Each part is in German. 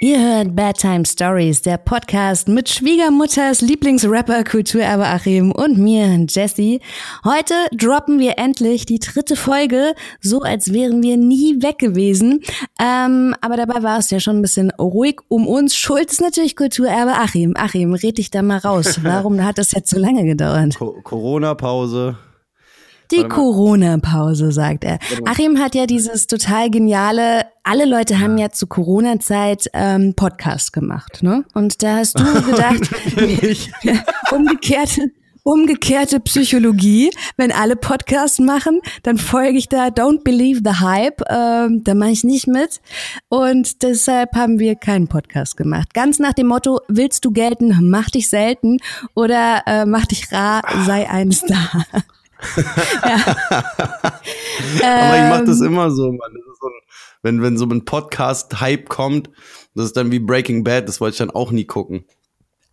Ihr hört Bad Time Stories, der Podcast mit Schwiegermutters Lieblingsrapper Kulturerbe Achim und mir, Jesse. Heute droppen wir endlich die dritte Folge, so als wären wir nie weg gewesen. Ähm, aber dabei war es ja schon ein bisschen ruhig um uns. Schuld ist natürlich Kulturerbe Achim. Achim, red dich da mal raus. Warum hat das jetzt so lange gedauert? Corona-Pause. Die Corona-Pause, sagt er. Achim hat ja dieses total geniale, alle Leute haben ja zu Corona-Zeit ähm, Podcast gemacht, ne? Und da hast du gedacht, umgekehrte, umgekehrte Psychologie, wenn alle Podcasts machen, dann folge ich da Don't Believe the Hype, ähm, da mache ich nicht mit. Und deshalb haben wir keinen Podcast gemacht. Ganz nach dem Motto, willst du gelten, mach dich selten oder äh, mach dich rar, sei ein Star. Aber ich mache das immer so, Mann. So ein, wenn, wenn so ein Podcast-Hype kommt, das ist dann wie Breaking Bad, das wollte ich dann auch nie gucken.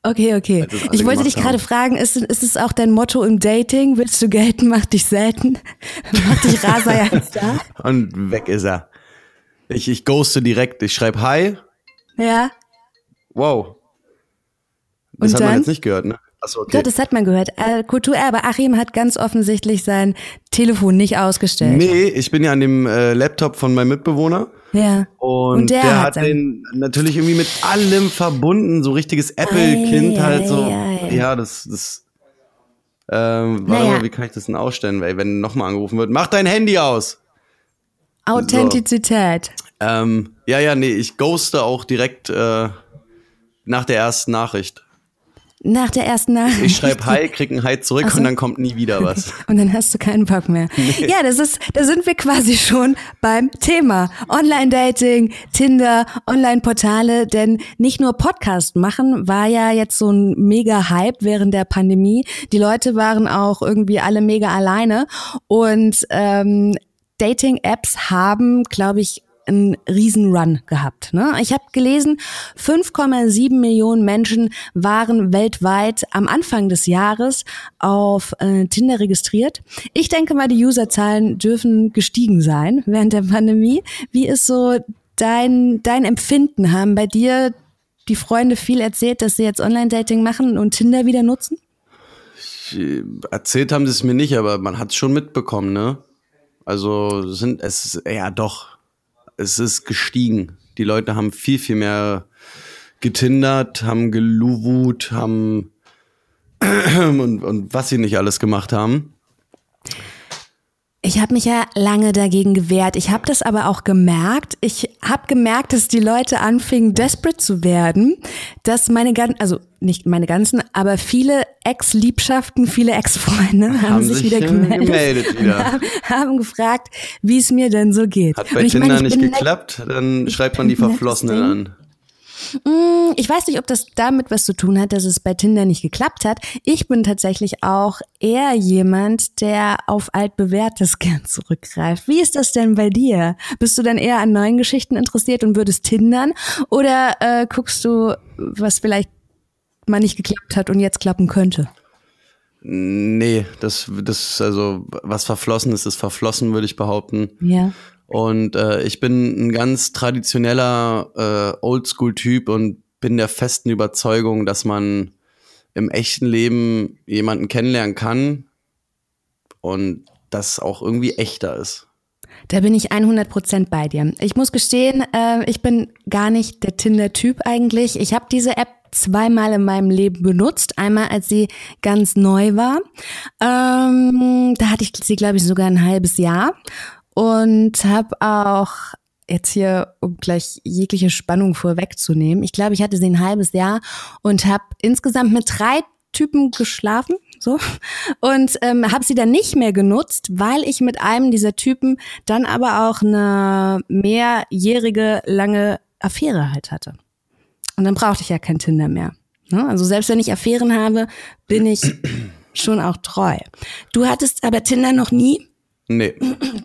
Okay, okay. Ich wollte dich gerade fragen, ist, ist es auch dein Motto im Dating? Willst du gelten, mach dich selten? mach dich sei ein Star? Und weg ist er. Ich, ich ghoste direkt. Ich schreibe Hi. Ja. Wow. Das Und hat man dann? jetzt nicht gehört, ne? Achso, okay. Doch, das hat man gehört. Äh, Kulturerbe Achim hat ganz offensichtlich sein Telefon nicht ausgestellt. Nee, ich bin ja an dem äh, Laptop von meinem Mitbewohner. Ja. Und, Und der der, hat hat den natürlich irgendwie mit allem verbunden, so richtiges Apple-Kind Ei, halt ei, so. ei. Ja, das, das. Ähm, warte Naja. mal, wie kann ich das denn ausstellen, ey, wenn nochmal angerufen wird? Mach dein Handy aus! Authentizität. Ähm, ja, ja, nee, ich ghoste auch direkt äh, nach der ersten Nachricht. Nach der ersten Nachricht. Ich schreibe Hi, krieg ein Hi zurück so. und dann kommt nie wieder was. Und dann hast du keinen Bock mehr. Ja, das ist, da sind wir quasi schon beim Thema. Online-Dating, Tinder, Online-Portale, denn nicht nur Podcast machen war ja jetzt so ein mega Hype während der Pandemie. Die Leute waren auch irgendwie alle mega alleine und ähm, Dating-Apps haben, glaube ich, einen riesen Run gehabt. Ne? Ich habe gelesen, 5,7 Millionen Menschen waren weltweit am Anfang des Jahres auf äh, Tinder registriert. Ich denke mal, die Userzahlen dürfen gestiegen sein während der Pandemie. Wie ist so dein, dein Empfinden? Haben bei dir die Freunde viel erzählt, dass sie jetzt Online-Dating machen und Tinder wieder nutzen? Erzählt haben sie es mir nicht, aber man hat es schon mitbekommen, ne? Also sind es ja doch, es ist gestiegen. Die Leute haben viel, viel mehr getindert, haben geluwut, haben und, und was sie nicht alles gemacht haben. Ich habe mich ja lange dagegen gewehrt. Ich habe das aber auch gemerkt. Ich habe gemerkt, dass die Leute anfingen, desperate zu werden, dass meine ganzen, also nicht meine ganzen, aber viele Ex-Liebschaften, viele Ex-Freunde haben, Haben sich, sich, wieder gemeldet, gemeldet wieder. haben, haben gefragt, wie es mir denn so geht. Hat bei Tinder meine, nicht geklappt, dann schreibt man die Verflossenen an. Mm, Ich weiß nicht, ob das damit was zu tun hat, dass es bei Tinder nicht geklappt hat. Ich bin tatsächlich auch eher jemand, der auf altbewährtes gern zurückgreift. Wie ist das denn bei dir? Bist du dann eher an neuen Geschichten interessiert und würdest tindern? Oder äh, guckst du, was vielleicht mal nicht geklappt hat und jetzt klappen könnte? Nee, das, das, also, was verflossen ist, ist verflossen, würde ich behaupten. Ja. Und äh, ich bin ein ganz traditioneller äh, Oldschool-Typ und bin der festen Überzeugung, dass man im echten Leben jemanden kennenlernen kann und das auch irgendwie echter ist. Da bin ich 100% bei dir. Ich muss gestehen, äh, ich bin gar nicht der Tinder-Typ eigentlich. Ich habe diese App zweimal in meinem Leben benutzt. Einmal, als sie ganz neu war. Ähm, da hatte ich sie, glaube ich, sogar ein halbes Jahr. Und habe auch jetzt hier, um gleich jegliche Spannung vorwegzunehmen, ich glaube, ich hatte sie ein halbes Jahr und habe insgesamt mit drei Typen geschlafen, so und ähm, habe sie dann nicht mehr genutzt, weil ich mit einem dieser Typen dann aber auch eine mehrjährige lange Affäre halt hatte. Und dann brauchte ich ja kein Tinder mehr. Ne? Also selbst wenn ich Affären habe, bin ich schon auch treu. Du hattest aber Tinder noch nie? Nee.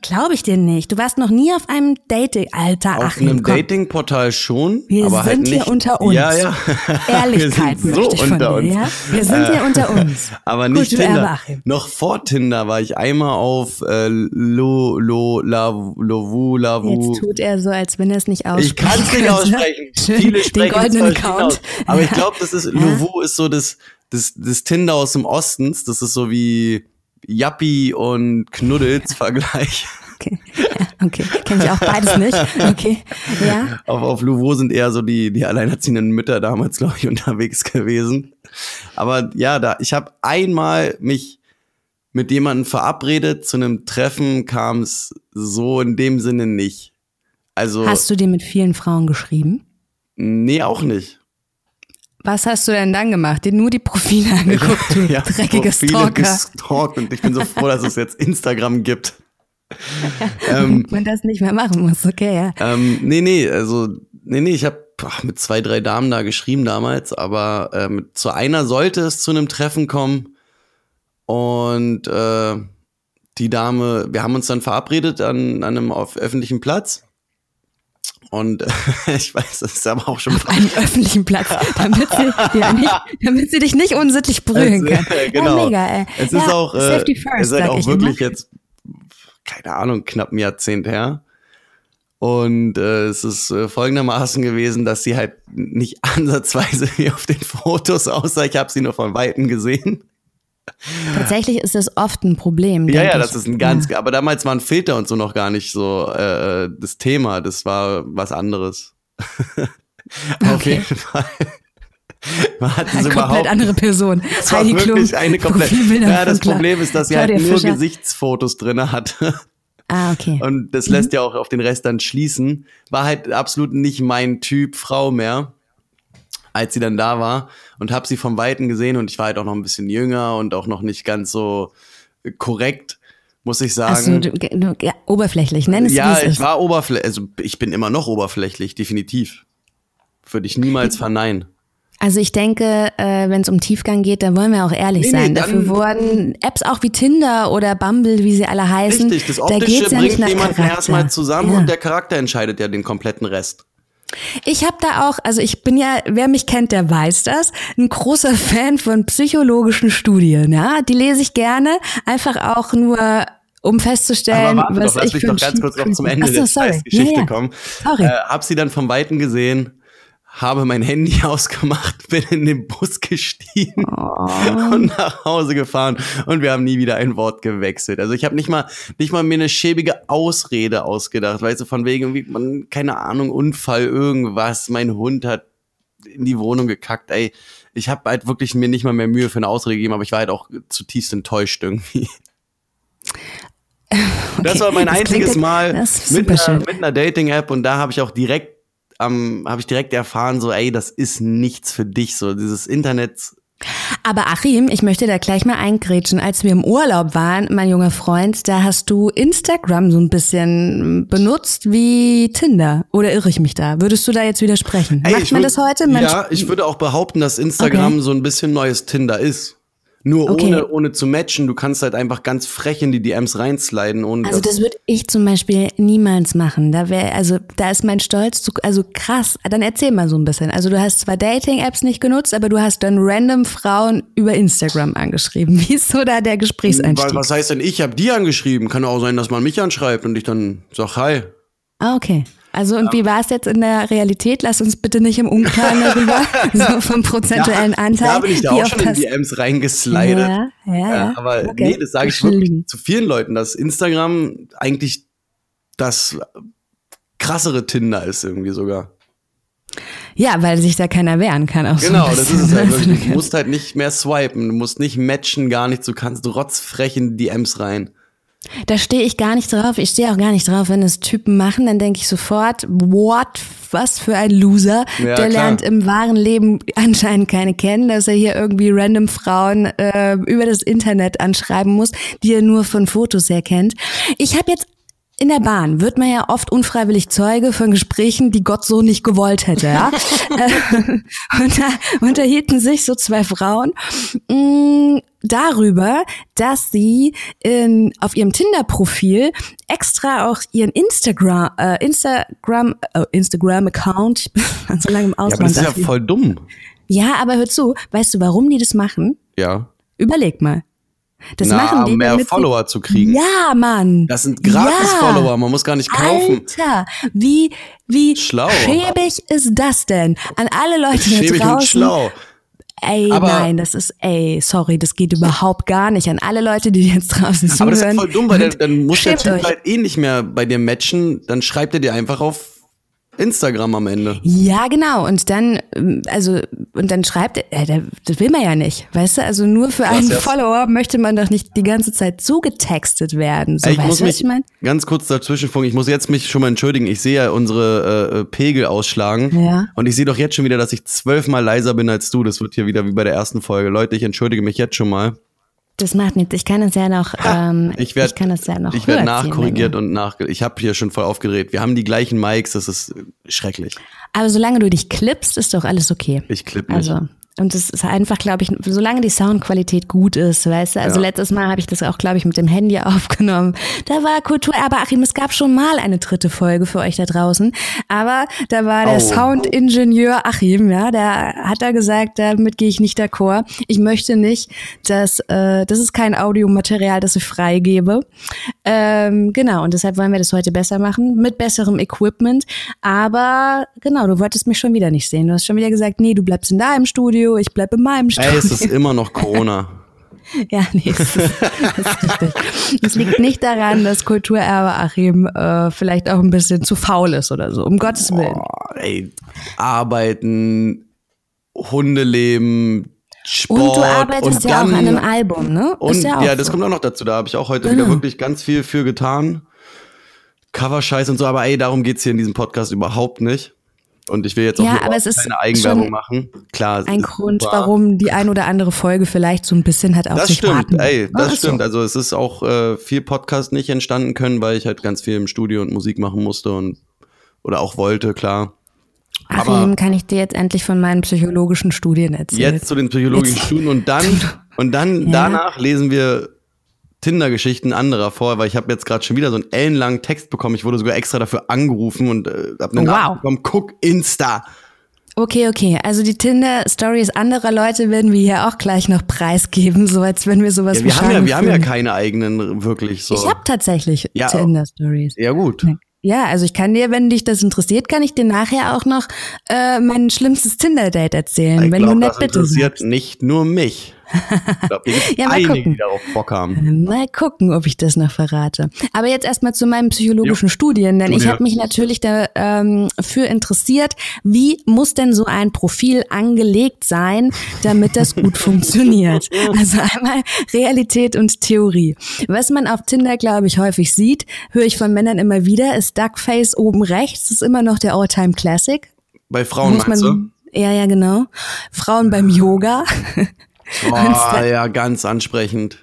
Glaube ich dir nicht. Du warst noch nie auf einem Dating, Alter. Auf Achim, einem. Dating-Portal schon, Wir aber sind halt nicht. hier unter uns. Ja, ja. Ehrlichkeit Wir sind so möchte ich von unter dir, uns. ja? Wir sind hier unter uns. Aber nicht Kulturerbe Tinder. Noch vor Tinder war ich einmal auf äh, Lo, Lo, La, Lovu, Lavu. Jetzt tut er so, als wenn er es nicht ausspricht. Ich kann es nicht aussprechen. Viele den sprechen es goldenen Count. aus. Aber ich Ja. glaube, das ist Lovu ist so das, das, das Tinder aus dem Ostens. Das ist so wie Yappi und Knuddels Vergleich. Okay, ja, okay. kenne ich auch beides nicht. Okay, ja. Auf, auf Louveau sind eher so die, die alleinerziehenden Mütter damals, glaube ich, unterwegs gewesen. Aber ja, da, ich habe einmal mich mit jemandem verabredet, zu einem Treffen kam es so in dem Sinne nicht. Also, Hast du dir mit vielen Frauen geschrieben? nee, auch nicht. Was hast du denn dann gemacht? Dir nur die Profile angeguckt, du Ja, dreckige Profile Stalker. gestalkt und ich bin so froh, dass es jetzt Instagram gibt. ähm, Man das nicht mehr machen muss, okay, ja. Ähm, nee, nee, also, nee, nee, ich habe mit zwei, drei Damen da geschrieben damals, aber äh, mit, zu einer sollte es zu einem Treffen kommen. Und äh, die Dame, wir haben uns dann verabredet an, an einem auf öffentlichen Platz. Und ich weiß, das ist aber auch schon Auf einem öffentlichen Platz, damit sie, ja, nicht, damit sie dich nicht unsittlich berühren Es- kann. äh, genau. Ja, mega, ey. Es ja, ist auch, äh, Safety es first, ist halt sag auch ich wirklich immer. jetzt, keine Ahnung, knapp ein Jahrzehnt her. Und äh, es ist äh, folgendermaßen gewesen, dass sie halt nicht ansatzweise wie auf den Fotos aussah. Ich habe sie nur von Weitem gesehen. Tatsächlich ist das oft ein Problem. Ja, ja, ich. das ist ein ganz, aber damals waren Filter und so noch gar nicht so äh, das Thema. Das war was anderes. Auf Okay. jeden Fall. Man hat Eine komplett andere Person. Heidi Klum. eine komplett. Ja, das. Problem ist, dass sie Claudia halt nur Fischer. Gesichtsfotos drinne hatte. Ah, okay. Und das lässt ja auch auf den Rest dann schließen. War halt absolut nicht mein Typ Frau mehr, als sie dann da war. Und habe sie vom Weiten gesehen und ich war halt auch noch ein bisschen jünger und auch noch nicht ganz so äh, korrekt, muss ich sagen. Also, du, du, ja, oberflächlich, nenn es ja, wie es ich war oberflächlich, also ich bin immer noch oberflächlich, definitiv. Würde ich niemals verneinen. Also ich denke, äh, wenn es um Tiefgang geht, dann wollen wir auch ehrlich Nee, nee, sein. dann- Dafür wurden Apps auch wie Tinder oder Bumble, wie sie alle heißen. Richtig, das da Optische ja bringt nicht nach jemanden erstmal zusammen ja. und der Charakter entscheidet ja den kompletten Rest. Ich habe da auch, also ich bin ja, wer mich kennt, der weiß das, ein großer Fan von psychologischen Studien. Ja, die lese ich gerne, einfach auch nur um festzustellen, Aber warte was doch, lass ich mich für doch ganz kurz noch zum Ende Ach so, der sorry. Scheißgeschichte ja, ja. kommen. Sorry. Äh, hab sie dann vom Weiten gesehen, habe mein Handy ausgemacht, bin in den Bus gestiegen Oh. und nach Hause gefahren und wir haben nie wieder ein Wort gewechselt. Also ich habe nicht mal nicht mal mir eine schäbige Ausrede ausgedacht, weißt du, von wegen irgendwie, man, keine Ahnung, Unfall, irgendwas, mein Hund hat in die Wohnung gekackt, ey. Ich habe halt wirklich mir nicht mal mehr Mühe für eine Ausrede gegeben, aber ich war halt auch zutiefst enttäuscht irgendwie. Das war mein Das einziges Mal mit einer, mit einer Dating-App und da habe ich auch direkt, ähm, habe ich direkt erfahren, so, ey, das ist nichts für dich, so dieses Internet. Aber Achim, ich möchte da gleich mal eingrätschen. Als wir im Urlaub waren, mein junger Freund, da hast du Instagram so ein bisschen benutzt wie Tinder. Oder irre ich mich da? Würdest du da jetzt widersprechen? Ey, Macht man würd- das heute? Man Ja, ich würde auch behaupten, dass Instagram Okay. so ein bisschen neues Tinder ist. Nur Okay. ohne, ohne zu matchen, du kannst halt einfach ganz frech in die DMs reinsliden ohne Also das würde ich zum Beispiel niemals machen. Da wäre, also da ist mein Stolz zu, also krass. Dann erzähl mal so ein bisschen. Also du hast zwar Dating-Apps nicht genutzt, aber du hast dann random Frauen über Instagram angeschrieben. Wie ist so da der Gesprächseinstieg? was heißt denn, ich habe die angeschrieben? Kann auch sein, dass man mich anschreibt und ich dann sag Hi. Ah, okay. Also und wie war es jetzt in der Realität? Lass uns bitte nicht im Unklaren darüber, so vom prozentuellen Anteil. Da bin ich da auch schon in DMs reingeslidet. Ja, ja, ja. Aber Okay. nee, das sage ich wirklich zu vielen Leuten, dass Instagram eigentlich das krassere Tinder ist irgendwie sogar. Ja, weil sich da keiner wehren kann. Auch Genau, so das ist es halt wirklich. Du musst halt nicht mehr swipen, du musst nicht matchen, gar nichts, du kannst rotzfrech in die DMs rein. Da stehe ich gar nicht drauf. Ich stehe auch gar nicht drauf, wenn es Typen machen, dann denke ich sofort, what, was für ein Loser. Ja, der klar. lernt im wahren Leben anscheinend keine kennen, dass er hier irgendwie random Frauen äh, über das Internet anschreiben muss, die er nur von Fotos her kennt. Ich habe jetzt in der Bahn wird man ja oft unfreiwillig Zeuge von Gesprächen, die Gott so nicht gewollt hätte. Ja? Äh, und da unterhielten sich so zwei Frauen mh, mm, darüber, dass sie in, auf ihrem Tinder-Profil extra auch ihren Instagram, äh, Instagram, äh, Instagram-Account, ich bin so lange im Ausland. Ja, aber das ist ja voll dumm. Ja, aber hör zu, weißt du, warum die das machen? Ja. Überleg mal. Das Na, machen die, um mehr Follower zu kriegen. Ja, Mann. Das sind Gratis-Follower, man muss gar nicht kaufen. Alter, wie, wie schlau. schäbig ist das denn? An alle Leute da schäbig draußen. Und schlau. Ey, aber nein, das ist, ey, sorry, das geht überhaupt gar nicht. An alle Leute, die jetzt draußen zuhören. Aber das ist voll dumm, weil der, dann muss der Typ halt eh nicht mehr bei dir matchen. Dann schreibt er dir einfach auf Instagram am Ende. Ja, genau. Und dann, also, und dann schreibt er, das will man ja nicht, weißt du? Also nur für einen Follower möchte man doch nicht die ganze Zeit zugetextet werden. So, ich weißt muss du, mich ich mein? ganz kurz dazwischenfunken. Ich muss jetzt mich schon mal entschuldigen. Ich sehe ja unsere äh, Pegel ausschlagen. Ja. Und ich sehe doch jetzt schon wieder, dass ich zwölfmal leiser bin als du. Das wird hier wieder wie bei der ersten Folge. Leute, ich entschuldige mich jetzt schon mal. Das macht nichts. Ich kann es ja noch. Ähm, ich, werd, ich kann es ja noch. Ich werde nachkorrigiert und nach. Ich habe hier schon voll aufgedreht. Wir haben die gleichen Mics. Das ist schrecklich. Aber solange du dich klippst, ist doch alles okay. Ich klipp nicht. Also und es ist einfach, glaube ich, solange die Soundqualität gut ist, weißt du, also ja. letztes Mal habe ich das auch, glaube ich, mit dem Handy aufgenommen. Da war Kultur, aber Achim, es gab schon mal eine dritte Folge für euch da draußen, aber da war der oh. Soundingenieur Achim, ja, der hat da gesagt, damit gehe ich nicht d'accord. Ich möchte nicht, dass, äh, das ist kein Audiomaterial, das ich freigebe. Ähm, genau, und deshalb wollen wir das heute besser machen, mit besserem Equipment, aber genau, du wolltest mich schon wieder nicht sehen. Du hast schon wieder gesagt, nee, du bleibst in deinem Studio, ich bleibe in meinem Studio. Ey, es ist immer noch Corona. Ja, nee, das ist, das ist richtig. Es liegt nicht daran, dass Kulturerbe Achim äh, vielleicht auch ein bisschen zu faul ist oder so, um Gottes Willen. Oh, ey, arbeiten, Hundeleben, Sport. Und du arbeitest und ja dann, auch an einem Album, ne? Und ja, ja, auch das so. kommt auch noch dazu. Da habe ich auch heute Genau. wieder wirklich ganz viel für getan. Cover-Scheiß und so, aber ey, darum geht's hier in diesem Podcast überhaupt nicht. Und ich will jetzt auch Ja, aber es ist keine Eigenwerbung machen. Klar. Ein Grund, super. warum die ein oder andere Folge vielleicht so ein bisschen hat auf Das stimmt, warten. ey, das ist stimmt. So. Also es ist auch äh, viel Podcast nicht entstanden können, weil ich halt ganz viel im Studio und Musik machen musste und oder auch wollte, klar. aber- Achim, kann ich dir jetzt endlich von meinen psychologischen Studien erzählen? Jetzt zu den psychologischen Jetzt- Studien und dann und dann Ja. danach lesen wir Tinder-Geschichten anderer vor, weil ich habe jetzt gerade schon wieder so einen ellenlangen Text bekommen. Ich wurde sogar extra dafür angerufen und äh, habe eine Wow. Nachricht bekommen. Guck Insta. Okay, okay. Also die Tinder-Stories anderer Leute werden wir hier auch gleich noch preisgeben, so als wenn wir sowas Ja, wie wir haben ja, wir haben ja keine eigenen wirklich so. Ich habe tatsächlich Ja, Tinder-Stories. ja gut. Ja, also ich kann dir, wenn dich das interessiert, kann ich dir nachher auch noch äh, mein schlimmstes Tinder-Date erzählen, Ich wenn glaub, du das nett bitte interessiert sagst. nicht nur mich. Ich glaube, Ja, mal einige, gucken. die darauf Bock haben. Mal gucken, ob ich das noch verrate. Aber jetzt erstmal zu meinen psychologischen Jo. Studien, denn ich Studie. habe mich natürlich dafür ähm, interessiert, wie muss denn so ein Profil angelegt sein, damit das gut funktioniert. Also einmal Realität und Theorie. Was man auf Tinder, glaube ich, häufig sieht, höre ich von Männern immer wieder, ist Duckface oben rechts, ist immer noch der All-Time Classic. Bei Frauen Muss meinst du? man, ja, ja, genau. Frauen beim Yoga. Boah, ja, ganz ansprechend.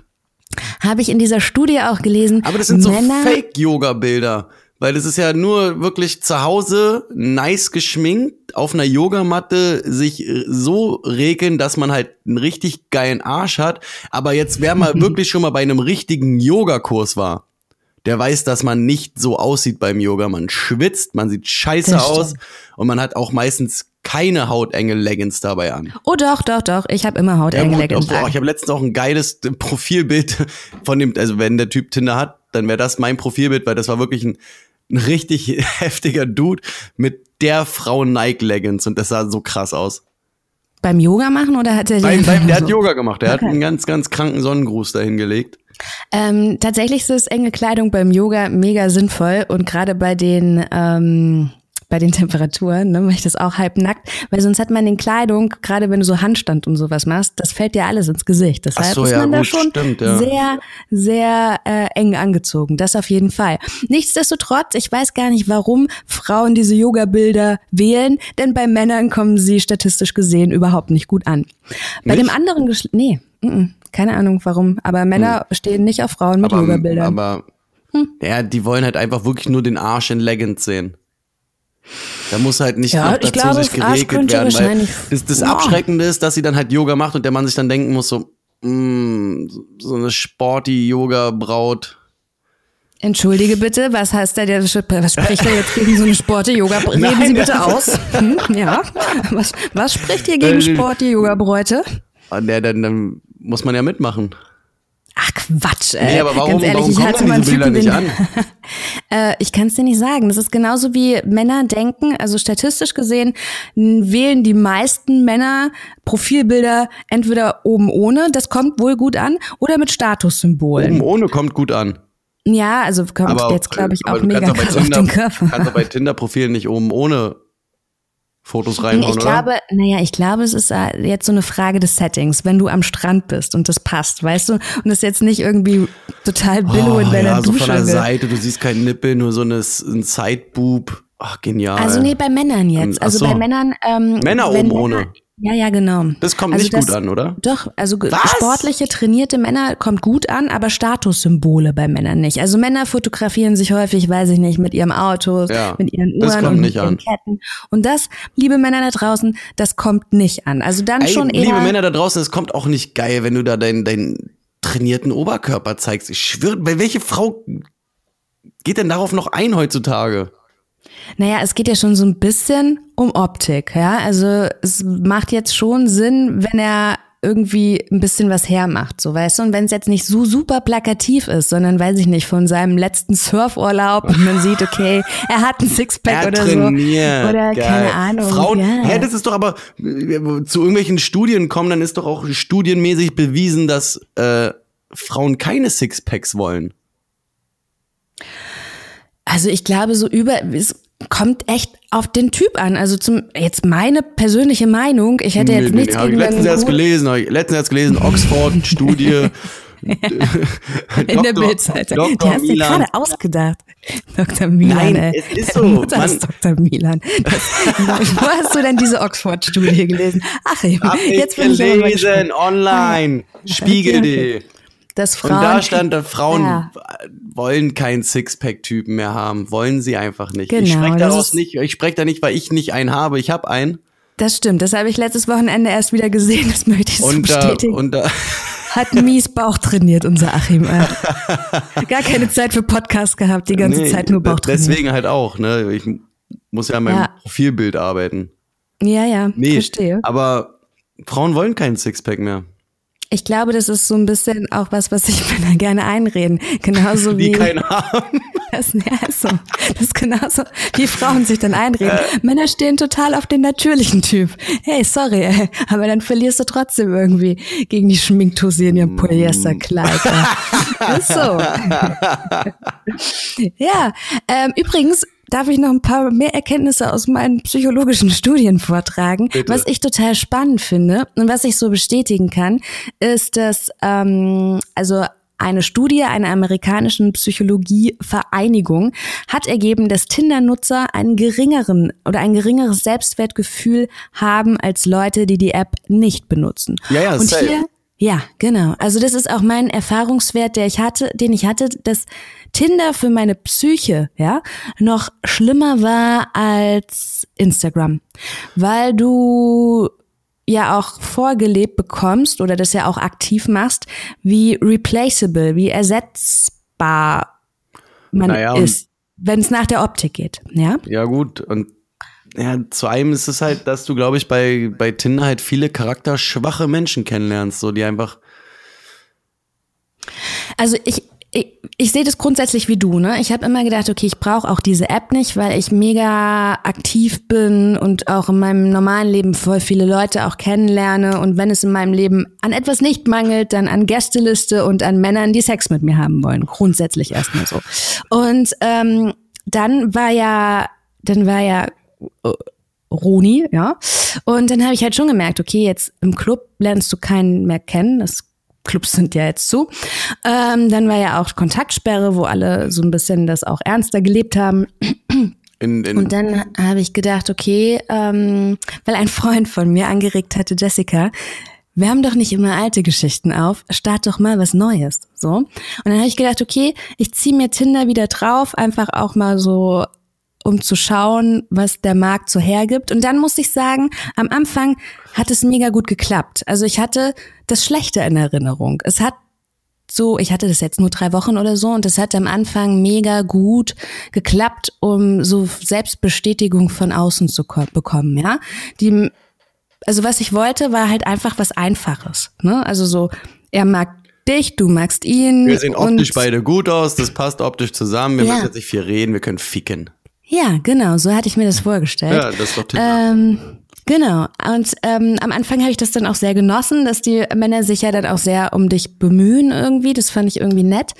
Habe ich in dieser Studie auch gelesen. Aber das sind so Fake-Yoga-Bilder. Weil das ist ja nur wirklich zu Hause nice geschminkt, auf einer Yogamatte sich so regeln, dass man halt einen richtig geilen Arsch hat. Aber jetzt, wer mal wirklich schon mal bei einem richtigen Yogakurs war, der weiß, dass man nicht so aussieht beim Yoga. Man schwitzt, man sieht scheiße aus und man hat auch meistens keine hautenge Leggings dabei an. Oh doch, doch, doch. Ich habe immer Ja, hautenge gut, Leggings. auch, boah, ich habe letztens auch ein geiles Profilbild von dem, also wenn der Typ Tinder hat, dann wäre das mein Profilbild, weil das war wirklich ein, ein richtig heftiger Dude mit der Frau Nike Leggings und das sah so krass aus. Beim Yoga machen oder hat er beim, der hat? Yoga gemacht, der hat Okay. einen ganz, ganz kranken Sonnengruß dahingelegt. Ähm, tatsächlich ist enge Kleidung beim Yoga mega sinnvoll und gerade bei den ähm, bei den Temperaturen, ne, mache ich das auch halb nackt, weil sonst hat man in Kleidung, gerade wenn du so Handstand und sowas machst, das fällt dir alles ins Gesicht. Deshalb so, ist ja, man da gut, schon stimmt, ja. sehr, sehr äh, eng angezogen. Das auf jeden Fall. Nichtsdestotrotz, ich weiß gar nicht, warum Frauen diese Yoga-Bilder wählen, denn bei Männern kommen sie statistisch gesehen überhaupt nicht gut an. Bei Nicht? dem anderen Geschlecht, nee, mm, mm, keine Ahnung warum, aber Männer stehen nicht auf Frauen mit Aber, Yoga-Bildern. aber Hm. Ja, die wollen halt einfach wirklich nur den Arsch in Leggings sehen. Da muss halt nicht Ja, noch dazu glaube, sich geregelt werden, weil das, das Ja. Abschreckende ist, dass sie dann halt Yoga macht und der Mann sich dann denken muss, so, mm, so eine sporty Yoga-Braut. Entschuldige bitte, was heißt da der, was spricht da jetzt gegen so eine Sporte-Yoga? Reden Nein, Sie bitte aus. Hm, ja. Was, was spricht hier gegen Äh, Sporte-Yoga-Bräute? Und der, dann, dann muss man ja mitmachen. Ach Quatsch, ey. Nee, aber warum, Ganz ehrlich, warum ich hatte mal Bilder nicht an? Äh, ich kann es dir nicht sagen. Das ist genauso wie Männer denken. Also statistisch gesehen wählen die meisten Männer Profilbilder entweder oben ohne, das kommt wohl gut an, oder mit Statussymbolen. Oben ohne kommt gut an. Ja, also kommt Aber jetzt, glaube ich, aber auch mega krass auf Tinder- den Körper. Kannst du bei Tinder-Profilen nicht oben ohne Fotos reinhauen, Ich oder? glaube, naja, ich glaube, es ist äh, jetzt so eine Frage des Settings. Wenn du am Strand bist und das passt, weißt du, und das jetzt nicht irgendwie total billow in Oh, deiner ja, so Dusche von der wird. Seite, du siehst keinen Nippel, nur so eine, ein Sideboob. Ach, genial. Also nee, bei Männern jetzt. Also so. bei Männern. Ähm, Männer oben Männer- ohne. Ja, ja, genau. Das kommt also nicht gut an, oder? Doch, also Was? sportliche, trainierte Männer kommt gut an, aber Statussymbole bei Männern nicht. Also Männer fotografieren sich häufig, weiß ich nicht, mit ihrem Autos, Ja, mit ihren das Uhren und nicht mit ihren an. Ketten. Und das, liebe Männer da draußen, das kommt nicht an. Also dann Ey, schon eher. liebe Männer da draußen, es kommt auch nicht geil, wenn du da deinen deinen trainierten Oberkörper zeigst. Ich schwöre, bei welche Frau geht denn darauf noch ein heutzutage? Naja, es geht ja schon so ein bisschen um Optik, ja. Also es macht jetzt schon Sinn, wenn er irgendwie ein bisschen was hermacht, so weißt du. Und wenn es jetzt nicht so super plakativ ist, sondern weiß ich nicht, von seinem letzten Surfurlaub und man sieht, okay, er hat ein Sixpack Er oder trainiert. so. Oder Geil. keine Ahnung. Frauen, ja. hä, das ist doch aber, zu irgendwelchen Studien kommen, dann ist doch auch studienmäßig bewiesen, dass äh, Frauen keine Sixpacks wollen. Also ich glaube, so über, kommt echt auf den Typ an. Also zum, jetzt meine persönliche Meinung, ich hätte jetzt nichts hab ich gegen letztens erst gelesen, letztens erst gelesen, Oxford-Studie. in der Bildzeitung. Die hast du dir gerade ausgedacht. Dr. Milan, Nein, ey. es ist Deine so, Mutter Mann. ist Dr. Milan. Wo hast du denn diese Oxford-Studie gelesen? Ach, eben, jetzt bin ich gelesen, online, Spiegel.de. Das Und Frauen, da stand, dass Frauen Ja. wollen keinen Sixpack-Typen mehr haben. Wollen sie einfach nicht. ich Genau, spreche das daraus nicht, ich spreche da nicht, weil ich nicht einen habe. Ich habe einen. das stimmt, das habe ich letztes Wochenende erst wieder gesehen, das möchte ich so Und, da, bestätigen. und da, Hat mies Bauch trainiert, unser Achim. äh. Gar keine Zeit für Podcast gehabt, die ganze Nee, Zeit nur Bauch trainiert. Deswegen halt auch, ne? Ich muss ja an meinem Ja. Profilbild arbeiten. Ja, ja, Nee, verstehe. aber Frauen wollen keinen Sixpack mehr. Ich glaube, das ist so ein bisschen auch was, was sich Männer gerne einreden. Genauso Die wie. keinen haben. Das, ja, ist so. das ist genauso, wie Frauen sich dann einreden. Männer stehen total auf den natürlichen Typ. Hey, sorry, ey, aber dann verlierst du trotzdem irgendwie gegen die Schminktussi in ihrem Polyesterkleid. ey. ist so. ja, ähm, übrigens darf ich noch ein paar mehr Erkenntnisse aus meinen psychologischen Studien vortragen. Bitte. Was ich total spannend finde und was ich so bestätigen kann, ist, dass ähm, also eine Studie einer amerikanischen Psychologievereinigung hat ergeben, dass Tinder-Nutzer einen geringeren oder ein geringeres Selbstwertgefühl haben als Leute, die die App nicht benutzen. Ja, ja, Und safe. hier, ja, genau. Also das ist auch mein Erfahrungswert, der ich hatte, den ich hatte, dass Tinder für meine Psyche, ja, noch schlimmer war als Instagram, weil du ja auch vorgelebt bekommst oder das ja auch aktiv machst, wie replaceable, wie ersetzbar man Naja, ist, wenn es nach der Optik geht, ja? Ja, gut. Und ja, zu einem ist es halt, dass du, glaube ich, bei, bei Tinder halt viele charakterschwache Menschen kennenlernst, so die einfach. Also ich, ich, ich sehe das grundsätzlich wie du, ne? Ich habe immer gedacht, okay, ich brauche auch diese App nicht, weil ich mega aktiv bin und auch in meinem normalen Leben voll viele Leute auch kennenlerne. Und wenn es in meinem Leben an etwas nicht mangelt, dann an Gästeliste und an Männern, die Sex mit mir haben wollen. Grundsätzlich erstmal so. Und ähm, dann war ja, dann war ja Roni, ja. Und dann habe ich halt schon gemerkt, okay, jetzt im Club lernst du keinen mehr kennen. Das Clubs sind ja jetzt zu. Ähm, dann war ja auch Kontaktsperre, wo alle so ein bisschen das auch ernster gelebt haben. In, in, Und dann habe ich gedacht, okay, ähm, weil ein Freund von mir angeregt hatte, Jessica, wärm doch nicht immer alte Geschichten auf, start doch mal was Neues. So. Und dann habe ich gedacht, okay, ich ziehe mir Tinder wieder drauf, einfach auch mal so um zu schauen, was der Markt so hergibt. Und dann muss ich sagen, am Anfang hat es mega gut geklappt. Also ich hatte das Schlechte in Erinnerung. Es hat so, ich hatte das jetzt nur drei Wochen oder so und es hat am Anfang mega gut geklappt, um so Selbstbestätigung von außen zu bekommen, ja. Die, also was ich wollte, war halt einfach was Einfaches, ne? Also so, er mag dich, du magst ihn. Wir sehen optisch beide gut aus, das passt optisch zusammen, wir ja. müssen jetzt nicht viel reden, wir können ficken. Ja, genau, so hatte ich mir das vorgestellt. Ja, das ist doch Tinder. Ähm, Genau. Und ähm, am Anfang habe ich das dann auch sehr genossen, dass die Männer sich ja dann auch sehr um dich bemühen irgendwie. Das fand ich irgendwie nett.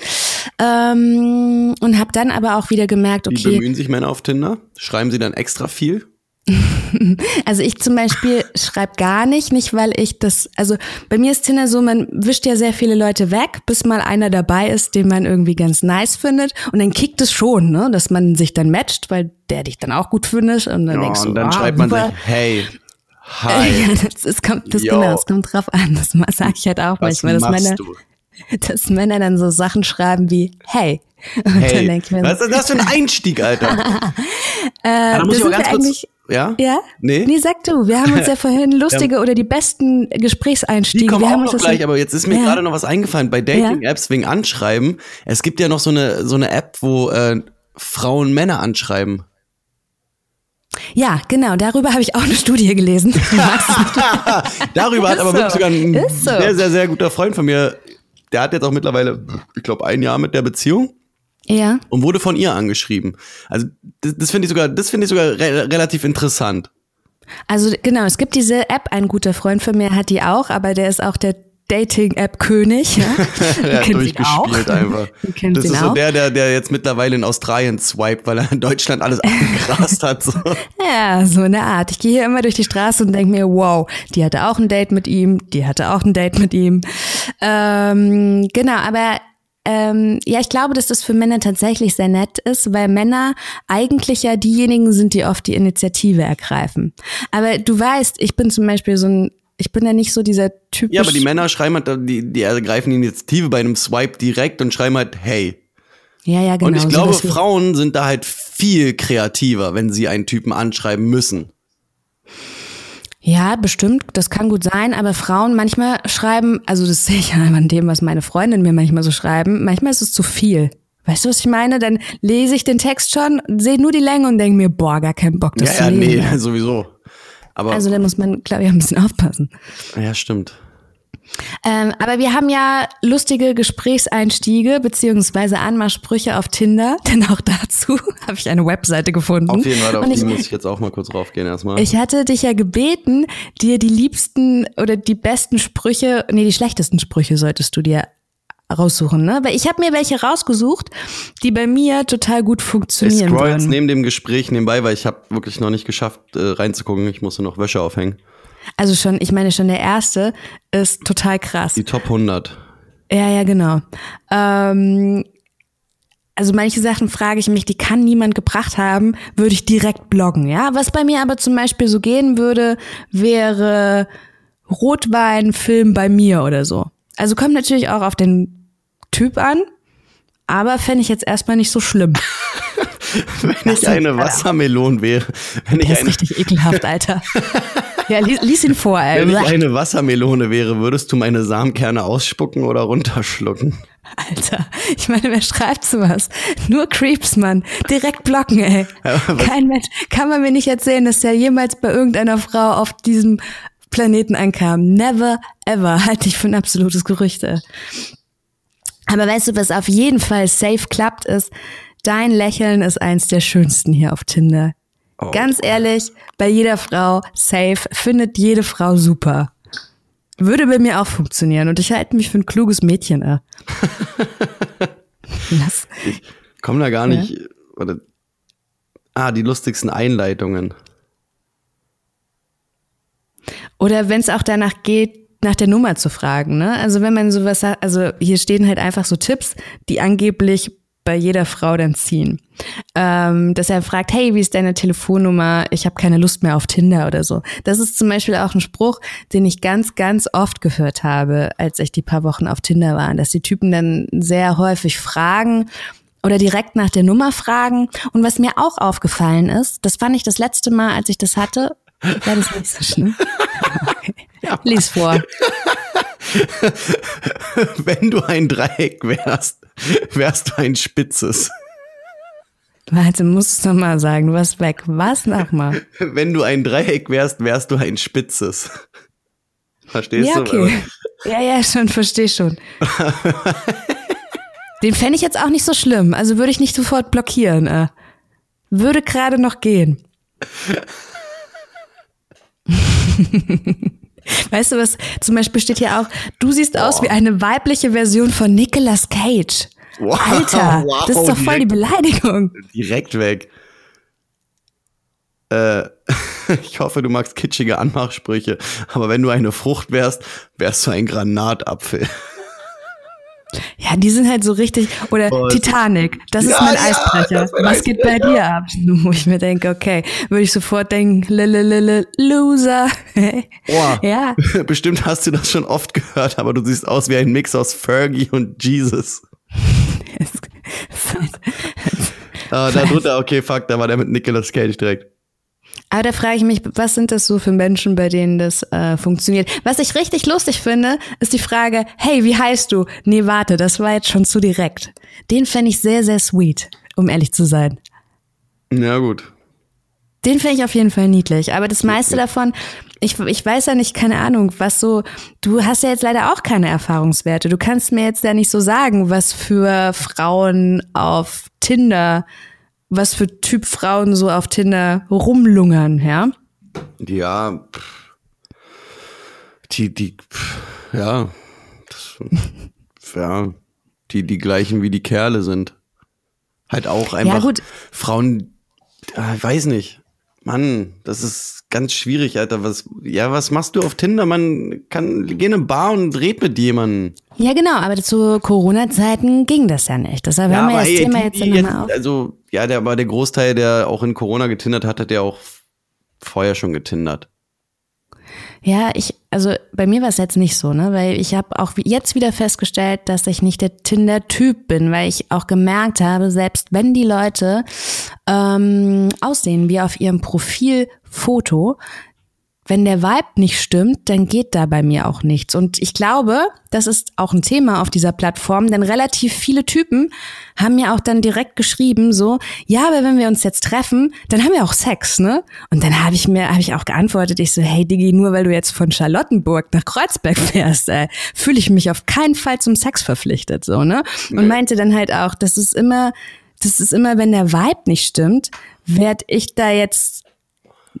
Ähm, und habe dann aber auch wieder gemerkt, okay. Wie bemühen sich Männer auf Tinder? Schreiben sie dann extra viel? also ich zum Beispiel schreibe gar nicht, nicht weil ich das, also bei mir ist Tinder so, man wischt ja sehr viele Leute weg, bis mal einer dabei ist, den man irgendwie ganz nice findet und dann kickt es schon, ne, dass man sich dann matcht, weil der dich dann auch gut findet und dann ja, denkst du, und dann oh, schreibt man super. sich, hey, hi. ja, das, das kommt, das genau, das kommt drauf an, das sage ich halt auch Was manchmal, dass Männer, dass Männer dann so Sachen schreiben wie, hey, Hey, was ist das für ein Einstieg, Alter? äh, da muss ich aber ganz kurz, ja? Ja? Nee? Nee, sag du. Wir haben uns ja vorhin lustige ja. oder die besten Gesprächseinstiege. Die kommen wir auch haben noch gleich, aber jetzt ist mir ja. gerade noch was eingefallen. Bei Dating-Apps wegen Anschreiben. Es gibt ja noch so eine, so eine App, wo äh, Frauen Männer anschreiben. Ja, genau. Darüber habe ich auch eine Studie gelesen. darüber hat aber so. wirklich sogar ein so. sehr, sehr, sehr guter Freund von mir. Der hat jetzt auch mittlerweile, ich glaube, ein Jahr mit der Beziehung. Ja. Und wurde von ihr angeschrieben. Also das, das finde ich sogar, das finde ich sogar re relativ interessant. Also genau, es gibt diese App, ein guter Freund von mir hat die auch, aber der ist auch der Dating-App-König. Ja? der hat durchgespielt einfach. Das ist so der, der, der jetzt mittlerweile in Australien swiped, weil er in Deutschland alles abgegrast hat. So. Ja, so eine Art. Ich gehe hier immer durch die Straße und denke mir, wow, die hatte auch ein Date mit ihm, die hatte auch ein Date mit ihm. Ähm, genau, aber ähm, ja, ich glaube, dass das für Männer tatsächlich sehr nett ist, weil Männer eigentlich ja diejenigen sind, die oft die Initiative ergreifen. Aber du weißt, ich bin zum Beispiel so ein ich bin ja nicht so dieser Typ. Ja, aber die Männer schreiben halt, die, die ergreifen die Initiative bei einem Swipe direkt und schreiben halt, hey. Ja, ja, genau. Und ich glaube, so Frauen sind da halt viel kreativer, wenn sie einen Typen anschreiben müssen. Ja, bestimmt, das kann gut sein, aber Frauen manchmal schreiben, also das sehe ich ja an dem, was meine Freundinnen mir manchmal so schreiben, manchmal ist es zu viel. Weißt du, was ich meine? Dann lese ich den Text schon, sehe nur die Länge und denke mir, boah, gar keinen Bock, das ja, zu lesen. Ja, nee, sowieso. Aber also da muss man, glaube ich, ein bisschen aufpassen. Ja, stimmt. Ähm, aber wir haben ja lustige Gesprächseinstiege beziehungsweise Anmachsprüche auf Tinder, denn auch dazu habe ich eine Webseite gefunden. Auf jeden Fall, auf die muss ich jetzt auch mal kurz raufgehen erstmal. Ich hatte dich ja gebeten, dir die liebsten oder die besten Sprüche, nee, die schlechtesten Sprüche solltest du dir raussuchen, ne? Weil ich habe mir welche rausgesucht, die bei mir total gut funktionieren. Ich scroll jetzt neben dem Gespräch nebenbei, weil ich habe wirklich noch nicht geschafft äh, reinzugucken. Ich musste noch Wäsche aufhängen. Also schon, ich meine schon der erste ist total krass. Die Top 100. Ja, ja, genau. Ähm, also manche Sachen frage ich mich, die kann niemand gebracht haben, würde ich direkt bloggen, ja. Was bei mir aber zum Beispiel so gehen würde, wäre Rotweinfilm bei mir oder so. Also kommt natürlich auch auf den Typ an, aber fände ich jetzt erstmal nicht so schlimm. wenn ich eine Wassermelone wäre. Wenn ich ist eine richtig ekelhaft, Alter. ja, lies, lies, ihn vor, ey. Wenn ich eine Wassermelone wäre, würdest du meine Samenkerne ausspucken oder runterschlucken? Alter, ich meine, wer schreibt sowas? Nur Creeps, Mann. Direkt blocken, ey. Kein Mensch, kann man mir nicht erzählen, dass der jemals bei irgendeiner Frau auf diesem Planeten ankam. Never, ever. Halte ich für ein absolutes Gerüchte. Aber weißt du, was auf jeden Fall safe klappt, ist, dein Lächeln ist eins der schönsten hier auf Tinder. Oh. Ganz ehrlich, bei jeder Frau safe, findet jede Frau super. Würde bei mir auch funktionieren und ich halte mich für ein kluges Mädchen. Äh. Was? Ich komme da gar nicht. Ja? Oder, ah, die lustigsten Einleitungen. Oder wenn es auch danach geht, nach der Nummer zu fragen. Ne? Also wenn man sowas also hier stehen halt einfach so Tipps, die angeblich bei jeder Frau dann ziehen. Ähm, dass er fragt, hey, wie ist deine Telefonnummer? Ich habe keine Lust mehr auf Tinder oder so. Das ist zum Beispiel auch ein Spruch, den ich ganz, ganz oft gehört habe, als ich die paar Wochen auf Tinder war, dass die Typen dann sehr häufig fragen oder direkt nach der Nummer fragen. Und was mir auch aufgefallen ist, das fand ich das letzte Mal, als ich das hatte, war das nicht so schlimm. Okay. Ja. Lies vor. Wenn du ein Dreieck wärst, wärst du ein Spitzes. Warte, musst du mal sagen, du warst weg. Was nochmal? Wenn du ein Dreieck wärst, wärst du ein Spitzes. Verstehst ja, okay. du? Ja, ja, schon, versteh schon. Den fände ich jetzt auch nicht so schlimm. Also würde ich nicht sofort blockieren. Äh. Würde gerade noch gehen. Weißt du was? Zum Beispiel steht hier auch, du siehst Boah. aus wie eine weibliche Version von Nicolas Cage. Wow, Alter, wow, das ist doch voll direkt, die Beleidigung. Direkt weg. Äh, ich hoffe, du magst kitschige Anmachsprüche, aber wenn du eine Frucht wärst, wärst du ein Granatapfel. Ja, die sind halt so richtig. Oder oh, Titanic, das ja, ist mein ja, Eisbrecher. Was geht bei dir ab? Wo ich mir denke, okay, würde ich sofort denken, lelelele, Loser. Boah, ja. Bestimmt hast du das schon oft gehört, aber du siehst aus wie ein Mix aus Fergie und Jesus. ah, da drunter, okay, fuck, da war der mit Nicolas Cage direkt. Aber da frage ich mich, was sind das so für Menschen, bei denen das äh, funktioniert? Was ich richtig lustig finde, ist die Frage, hey, wie heißt du? Nee, warte, das war jetzt schon zu direkt. Den fände ich sehr, sehr sweet, um ehrlich zu sein. Ja, gut. Den fände ich auf jeden Fall niedlich. Aber das meiste davon, ich, ich weiß ja nicht, keine Ahnung, was so, du hast ja jetzt leider auch keine Erfahrungswerte. Du kannst mir jetzt ja nicht so sagen, was für Frauen auf Tinder was für Typ Frauen so auf Tinder rumlungern, ja? Ja, die, die, ja, das, ja, die, die gleichen wie die Kerle sind. Halt auch einfach ja, gut. Frauen, ich weiß nicht. Mann, das ist ganz schwierig, Alter. Was, ja, was machst du auf Tinder? Man kann, geh in eine Bar und red mit jemandem. Ja, genau, aber zu Corona-Zeiten ging das ja nicht. Deshalb ja, haben wir das ey, Thema jetzt, jetzt nochmal auf. Also, ja, der, aber der Großteil, der auch in Corona getindert hat, hat ja auch vorher schon getindert. Ja, ich, also bei mir war es jetzt nicht so, ne, weil ich habe auch jetzt wieder festgestellt, dass ich nicht der Tinder-Typ bin, weil ich auch gemerkt habe, selbst wenn die Leute ähm, aussehen wie auf ihrem Profilfoto, wenn der Vibe nicht stimmt, dann geht da bei mir auch nichts. Und ich glaube, das ist auch ein Thema auf dieser Plattform, denn relativ viele Typen haben mir auch dann direkt geschrieben, so, ja, aber wenn wir uns jetzt treffen, dann haben wir auch Sex, ne? Und dann habe ich mir, habe ich auch geantwortet, ich so, hey Digi, nur weil du jetzt von Charlottenburg nach Kreuzberg fährst, äh, fühle ich mich auf keinen Fall zum Sex verpflichtet, so, ne? Und meinte dann halt auch, das ist immer, das ist immer, wenn der Vibe nicht stimmt, werd ich da jetzt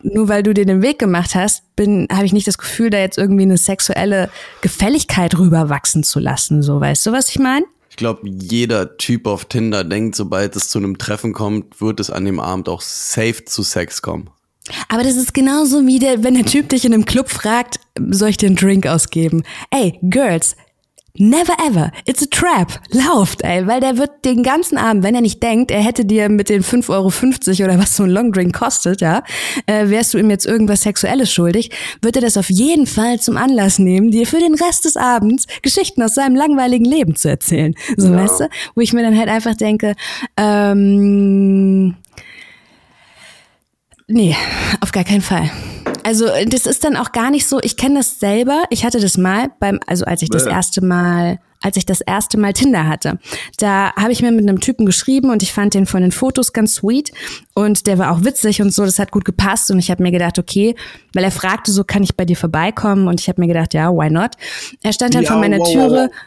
nur weil du dir den Weg gemacht hast, bin, habe ich nicht das Gefühl, da jetzt irgendwie eine sexuelle Gefälligkeit rüberwachsen zu lassen. So, weißt du, was ich meine? Ich glaube, jeder Typ auf Tinder denkt, sobald es zu einem Treffen kommt, wird es an dem Abend auch safe zu Sex kommen. Aber das ist genauso wie der, wenn der Typ dich in einem Club fragt, soll ich dir einen Drink ausgeben? Ey, Girls, Never ever. It's a trap. Lauft, ey. Weil der wird den ganzen Abend, wenn er nicht denkt, er hätte dir mit den 5,50 Euro oder was so ein Longdrink kostet, ja, äh, wärst du ihm jetzt irgendwas Sexuelles schuldig, wird er das auf jeden Fall zum Anlass nehmen, dir für den Rest des Abends Geschichten aus seinem langweiligen Leben zu erzählen. So, ja. weißt du? Wo ich mir dann halt einfach denke, ähm, nee, auf gar keinen Fall. Also das ist dann auch gar nicht so, ich kenne das selber, ich hatte das mal beim, also als ich das erste Mal, als ich das erste Mal Tinder hatte. Da habe ich mir mit einem Typen geschrieben und ich fand den von den Fotos ganz sweet und der war auch witzig und so, das hat gut gepasst und ich habe mir gedacht, okay, weil er fragte so, kann ich bei dir vorbeikommen und ich habe mir gedacht, ja, why not? Er stand dann ja, vor meiner wow, Türe. Wow.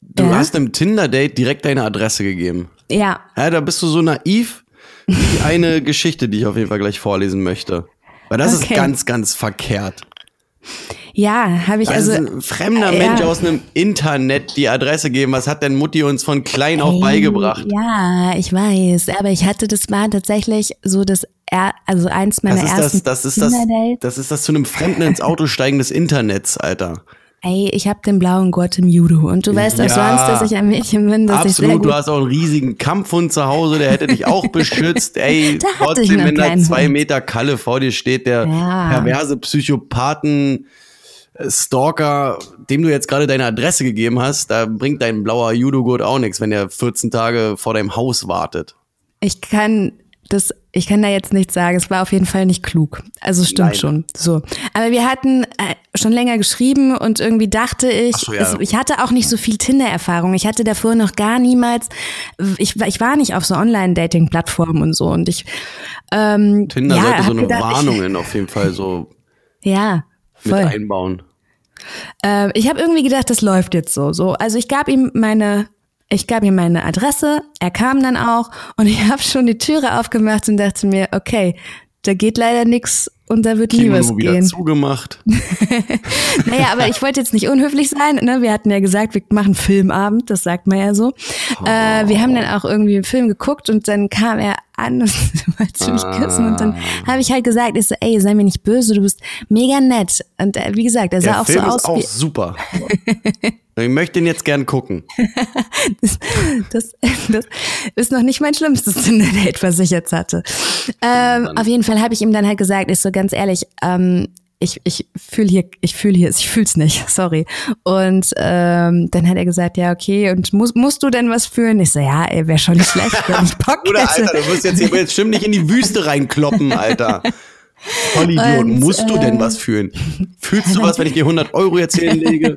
Du ja? hast im Tinder-Date direkt deine Adresse gegeben. Ja. Ja, da bist du so naiv. wie eine Geschichte, die ich auf jeden Fall gleich vorlesen möchte. Weil das okay. ist ganz, ganz verkehrt. Ja, habe ich also. also ein fremder äh, Mensch aus einem Internet die Adresse geben. Was hat denn Mutti uns von klein auf beigebracht? Ja, ich weiß. Aber ich hatte, das war tatsächlich so das, also eins meiner das ersten. Das, das ist das, das ist das zu einem Fremden ins Auto steigen des Internets, Alter. Ey, ich habe den blauen Gott im Judo und du weißt auch Ja. sonst, dass ich ein Mädchen bin, dass ich Absolut, gut du hast auch einen riesigen Kampfhund zu Hause, der hätte dich auch beschützt. Ey, ich trotzdem, wenn da zwei Hund. Meter Kalle vor dir steht, der Ja. perverse Psychopathen, äh, Stalker, dem du jetzt gerade deine Adresse gegeben hast, da bringt dein blauer Judogurt auch nichts, wenn der 14 Tage vor deinem Haus wartet. Ich kann das, ich kann da jetzt nichts sagen. Es war auf jeden Fall nicht klug. Also es stimmt Nein. schon. So. Aber wir hatten äh, schon länger geschrieben und irgendwie dachte ich, so, ja. es, ich hatte auch nicht so viel Tinder-Erfahrung. Ich hatte davor noch gar niemals, ich, war- ich war nicht auf so Online-Dating-Plattformen und so und ich, ähm, Tinder ja, sollte so eine gedacht, Warnungen auf jeden Fall so ja, mit voll. einbauen. Äh, ich habe irgendwie gedacht, das läuft jetzt so. so. Also ich gab ihm meine, ich gab ihm meine Adresse, er kam dann auch und ich habe schon die Türe aufgemacht und dachte mir, okay, da geht leider nix und da wird nie was gehen. zugemacht. Naja, aber ich wollte jetzt nicht unhöflich sein. Ne? Wir hatten ja gesagt, wir machen Filmabend, das sagt man ja so. Äh, wir haben dann auch irgendwie einen Film geguckt und dann kam er an und wollte mich küssen und dann Ah. habe ich halt gesagt, ich so, ey, sei mir nicht böse, du bist mega nett. Und äh, wie gesagt, er sah Der auch Film so aus ist auch super. Ich möchte ihn jetzt gern gucken. Das, das ist noch nicht mein schlimmstes Tinder-Date, was ich jetzt hatte. Ähm, auf jeden Fall habe ich ihm dann halt gesagt, ist so ganz ehrlich, ähm, ich, ich fühle hier, ich fühle hier, ich fühl's nicht, sorry. Und ähm, dann hat er gesagt, ja, okay, und muss, musst du denn was fühlen? Ich so, ja, ey, wäre schon nicht schlecht, wenn ich Bock Oder hätte. Alter, du wirst jetzt hier jetzt stimmt nicht in die Wüste reinkloppen, Alter. Vollidiot, Und, musst du denn äh, was fühlen? Fühlst du was, wenn ich dir 100 Euro jetzt hinlege?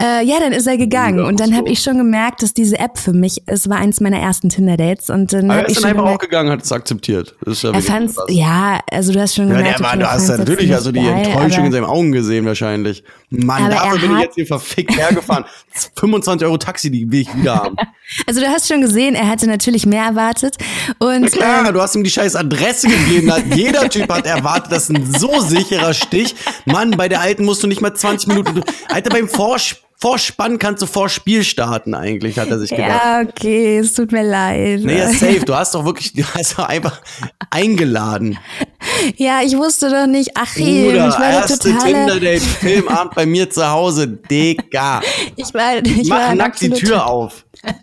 Äh, ja, dann ist er gegangen. Ja, und dann so. habe ich schon gemerkt, dass diese App für mich, es war eins meiner ersten Tinder-Dates. Und dann Aber habe er ich ist dann schon einfach auch gemerkt, gegangen, hat es akzeptiert. Ja er fand's, krass. ja, also du hast schon Ja, gemerkt, war, okay, du er hast natürlich also die geil, Enttäuschung in seinen Augen gesehen wahrscheinlich. Mann, dafür er bin ich jetzt hier verfickt hergefahren. 25 Euro Taxi, die will ich wieder haben. Also du hast schon gesehen, er hatte natürlich mehr erwartet. Und Klar, ähm, du hast ihm die scheiß Adresse gegeben. Jeder Typ hat erwartet, das ist ein so sicherer Stich. Mann, bei der alten musst du nicht mal 20 Minuten. Alter, beim Vors Vorspann kannst du vor Spiel starten eigentlich, hat er sich gedacht. ja, okay, es tut mir leid. Nee, ja, safe. Du hast doch wirklich, du hast doch einfach eingeladen. Ja, ich wusste doch nicht. Achim, Bruder, ich war erste totale. Tinder-Date, Filmabend bei mir zu Hause. Digga. Ich war, ich Mach war nackt die Tür auf.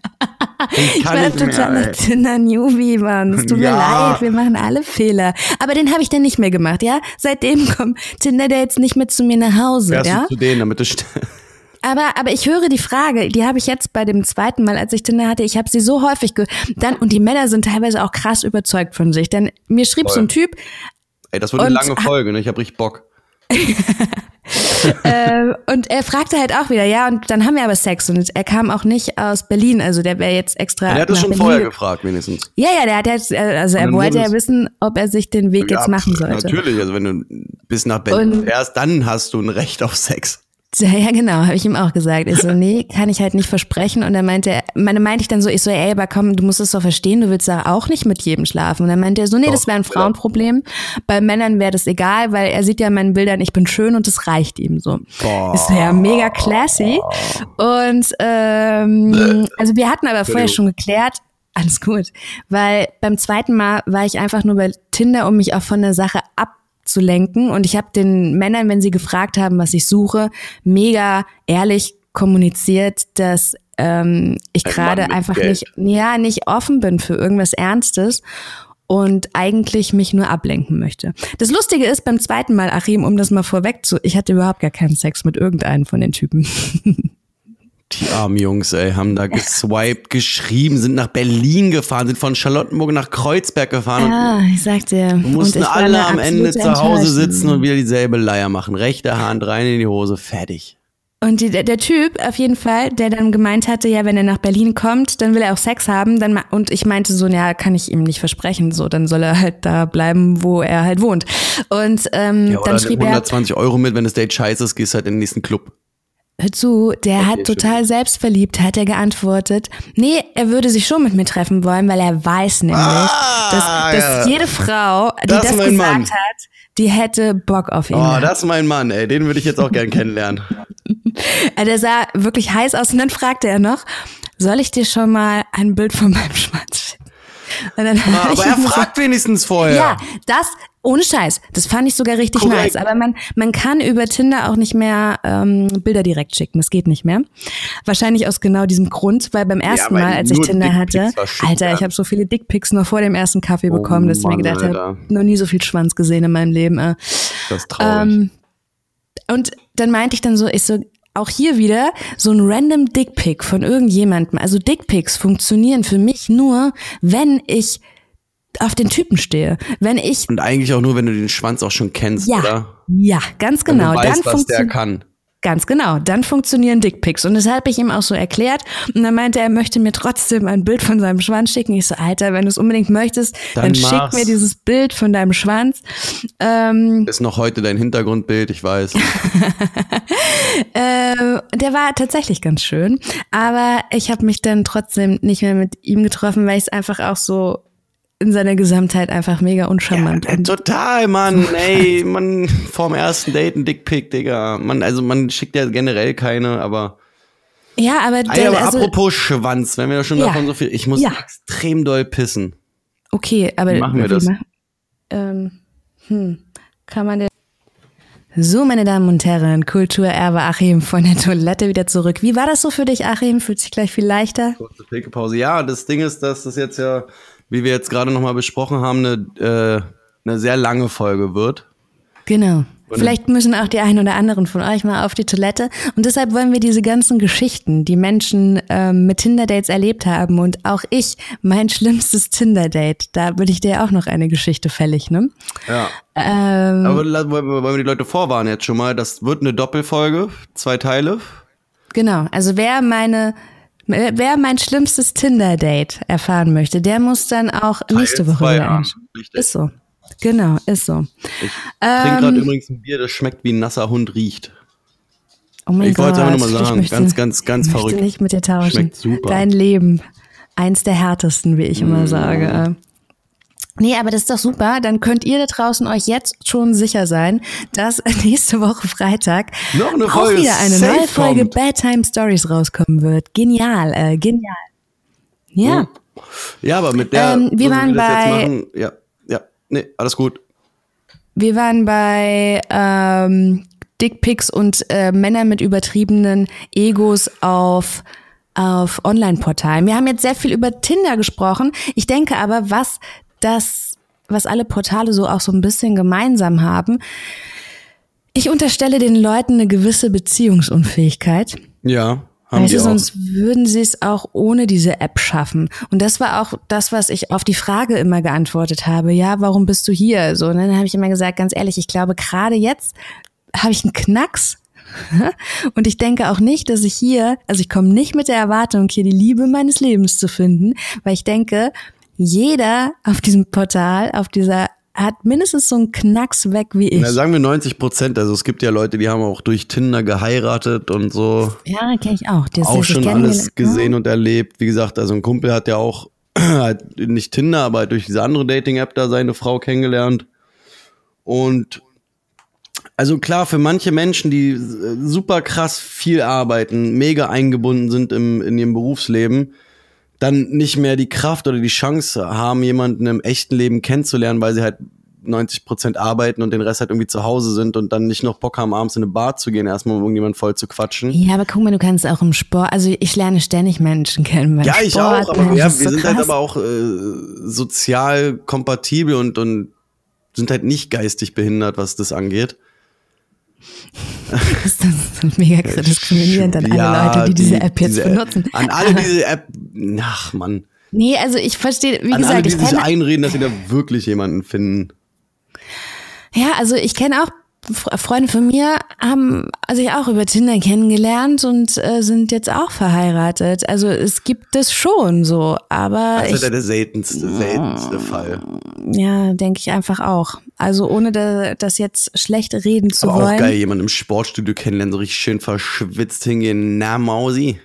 Ich Ich kann war nicht mehr, totaler ey. Tinder-Newbie, Mann. Es tut mir Ja. leid, wir machen alle Fehler. Aber den habe ich dann nicht mehr gemacht, ja? Seitdem kommen Tinder-Dates nicht mehr zu mir nach Hause, Fährst ja? du zu denen, damit du Aber, aber ich höre die Frage, die habe ich jetzt bei dem zweiten Mal, als ich Tinder hatte, ich habe sie so häufig dann und die Männer sind teilweise auch krass überzeugt von sich. Denn mir schrieb so ein Typ, Ey, das wird eine lange Folge, ne? Ich hab richtig Bock. äh, und er fragte halt auch wieder, ja, und dann haben wir aber Sex und er kam auch nicht aus Berlin, also der wäre jetzt extra. Der hat nach schon Berlin vorher ge- gefragt, wenigstens. Ja, ja, der hat jetzt, äh, also er wollte ja es- wissen, ob er sich den Weg jetzt Ja, machen pff, sollte. Natürlich, also wenn du bis nach Berlin Und- fährst, dann hast du ein Recht auf Sex. Ja, ja, genau, habe ich ihm auch gesagt. Ich so, nee, kann ich halt nicht versprechen. Und dann meinte er, meine meinte ich dann so, ich so, ey, aber komm, du musst es doch verstehen, du willst da auch nicht mit jedem schlafen. Und dann meinte er so, nee, das wäre ein ja. Frauenproblem. Bei Männern wäre das egal, weil er sieht ja in meinen Bildern, ich bin schön und das reicht ihm so. Boah. Ist ja mega classy. Und ähm, also wir hatten aber vorher schon geklärt, alles gut, weil beim zweiten Mal war ich einfach nur bei Tinder, um mich auch von der Sache abzulenken. Und ich habe den Männern, wenn sie gefragt haben, was ich suche, mega ehrlich kommuniziert, dass ähm, ich gerade einfach Geld. nicht, ja, nicht offen bin für irgendwas Ernstes und eigentlich mich nur ablenken möchte. Das Lustige ist beim zweiten Mal, Achim, um das mal vorweg zu, ich hatte überhaupt gar keinen Sex mit irgendeinem von den Typen. Die armen Jungs, ey, haben da geswiped, geschrieben, sind nach Berlin gefahren, sind von Charlottenburg nach Kreuzberg gefahren Ja, ich sag dir. mussten alle am Ende zu Hause sitzen und wieder dieselbe Leier machen. Rechte Hand rein in die Hose, fertig. Und die, der, der Typ auf jeden Fall, der dann gemeint hatte, ja, wenn er nach Berlin kommt, dann will er auch Sex haben. Dann und ich meinte so, ja, kann ich ihm nicht versprechen. So, dann soll er halt da bleiben, wo er halt wohnt. Und ähm, Ja, oder dann schrieb er, 120 Euro mit, wenn das Date scheiße ist, gehst halt in den nächsten Club. Hör zu, der Okay, hat total selbstverliebt, hat er geantwortet. Nee, er würde sich schon mit mir treffen wollen, weil er weiß nämlich, Ah, dass, dass ja. jede Frau, die Das das, gesagt Mann. hat, die hätte Bock auf ihn. Oh, das ist mein Mann, ey, den würde ich jetzt auch gern kennenlernen. Der sah wirklich heiß aus und dann fragte er noch, soll ich dir schon mal ein Bild von meinem Schwanz schicken? Aber er fragt wenigstens vorher. Ja, das, ohne Scheiß. Das fand ich sogar richtig Korrekt. nice. Aber man, man kann über Tinder auch nicht mehr ähm, Bilder direkt schicken. Das geht nicht mehr. Wahrscheinlich aus genau diesem Grund, weil beim ersten ja, Mal, als ich Tinder hatte, Alter, ich habe so viele Dickpics noch vor dem ersten Kaffee oh, bekommen, dass Mann, ich mir gedacht habe, noch nie so viel Schwanz gesehen in meinem Leben. Äh. Das ist traurig. Ähm, und dann meinte ich dann so, ich so, auch hier wieder so ein random Dickpic von irgendjemandem. Also Dickpics funktionieren für mich nur, wenn ich auf den Typen stehe. Wenn ich und eigentlich auch nur, wenn du den Schwanz auch schon kennst, ja, oder? Ja, ganz genau. Wenn du weißt, dann was der kann. Ganz genau, dann funktionieren Dickpics. Und das habe ich ihm auch so erklärt. Und dann meinte er, er möchte mir trotzdem ein Bild von seinem Schwanz schicken. Ich so, Alter, wenn du es unbedingt möchtest, dann, dann schick mir dieses Bild von deinem Schwanz. Ähm, ist noch heute dein Hintergrundbild, ich weiß. äh, der war tatsächlich ganz schön. Aber ich habe mich dann trotzdem nicht mehr mit ihm getroffen, weil ich es einfach auch so in seiner Gesamtheit einfach mega uncharmant. Ja, total, Mann. Ey, man, vorm ersten Date ein Dickpick, Digga. Man, also man schickt ja generell keine, aber. Ja, aber, der, aber also, apropos Schwanz, wenn wir da schon ja, davon so viel. Ich muss ja. extrem doll pissen. Okay, aber. Wie machen wir das? Machen, ähm, hm, kann man der. So, meine Damen und Herren, Kulturerbe Achim von der Toilette wieder zurück. Wie war das so für dich, Achim? Fühlt sich gleich viel leichter? Kurze Pause. Ja, das Ding ist, dass das jetzt ja wie wir jetzt gerade nochmal besprochen haben, eine, äh, eine sehr lange Folge wird. Genau. Und Vielleicht müssen auch die einen oder anderen von euch mal auf die Toilette. Und deshalb wollen wir diese ganzen Geschichten, die Menschen ähm, mit Tinder-Dates erlebt haben und auch ich, mein schlimmstes Tinder-Date, da bin ich dir auch noch eine Geschichte fällig, ne? Ja. Ähm, Aber wollen wir die Leute vorwarnen jetzt schon mal, das wird eine Doppelfolge, zwei Teile. Genau, also wer meine Wer mein schlimmstes Tinder-Date erfahren möchte, der muss dann auch Teil nächste Woche wieder. Ist so. Genau, ist so. Ich ähm, trinke gerade übrigens ein Bier, das schmeckt wie ein nasser Hund riecht. Oh mein ich Gott. wollte einfach nur mal sagen, möchte, ganz, ganz, ganz ich verrückt. möchte nicht mit dir tauschen. Schmeckt super. Dein Leben. Eins der härtesten, wie ich immer mm. sage. Nee, aber das ist doch super. Dann könnt ihr da draußen euch jetzt schon sicher sein, dass nächste Woche Freitag Noch eine auch wieder eine neue Folge kommt. Bad Time Stories rauskommen wird. Genial, äh, genial. Ja. Ja, aber mit der. Ähm, wir waren wir bei. Ja, ja, nee, alles gut. Wir waren bei ähm, Dickpics und äh, Männer mit übertriebenen Egos auf auf Online-Portalen. Wir haben jetzt sehr viel über Tinder gesprochen. Ich denke aber, was das, was alle Portale so auch so ein bisschen gemeinsam haben. Ich unterstelle den Leuten eine gewisse Beziehungsunfähigkeit. Ja. Haben weißt du, sonst würden sie es auch ohne diese App schaffen. Und das war auch das, was ich auf die Frage immer geantwortet habe. Ja, warum bist du hier? So, und dann habe ich immer gesagt, ganz ehrlich, ich glaube, gerade jetzt habe ich einen Knacks. Und ich denke auch nicht, dass ich hier, also ich komme nicht mit der Erwartung, hier die Liebe meines Lebens zu finden, weil ich denke, jeder auf diesem Portal, auf dieser hat mindestens so einen Knacks weg wie ich. Na, sagen wir 90 Prozent. Also es gibt ja Leute, die haben auch durch Tinder geheiratet und so. Ja, kenne ich auch. Das auch schon alles gesehen und erlebt. Wie gesagt, also ein Kumpel hat ja auch nicht Tinder, aber durch diese andere Dating-App da seine Frau kennengelernt. Und also klar, für manche Menschen, die super krass viel arbeiten, mega eingebunden sind im, in ihrem Berufsleben, dann nicht mehr die Kraft oder die Chance haben, jemanden im echten Leben kennenzulernen, weil sie halt 90 Prozent arbeiten und den Rest halt irgendwie zu Hause sind und dann nicht noch Bock haben, abends in eine Bar zu gehen, erstmal um irgendjemand voll zu quatschen. Ja, aber guck mal, du kannst auch im Sport, also ich lerne ständig Menschen kennen. Ja, ich Sport, auch, aber ja, wir so sind halt krass. halt aber auch äh, sozial kompatibel und, und sind halt nicht geistig behindert, was das angeht. Das ist mega diskriminierend an alle ja, Leute, die, die diese App jetzt diese benutzen. An alle diese App, ach man. Nee, also ich verstehe, wie an gesagt, alle, die ich sich einreden, dass sie da wirklich jemanden finden. Ja, also ich kenne auch Freunde von mir haben sich auch über Tinder kennengelernt und äh, sind jetzt auch verheiratet. Also es gibt es schon so, aber. Das ist ja der seltenste, seltenste Fall. Ja, denke ich einfach auch. Also ohne da, das jetzt schlecht reden zu aber wollen. Auch geil, jemanden im Sportstudio kennenlernen, so richtig schön verschwitzt hingehen. Na, Mausi.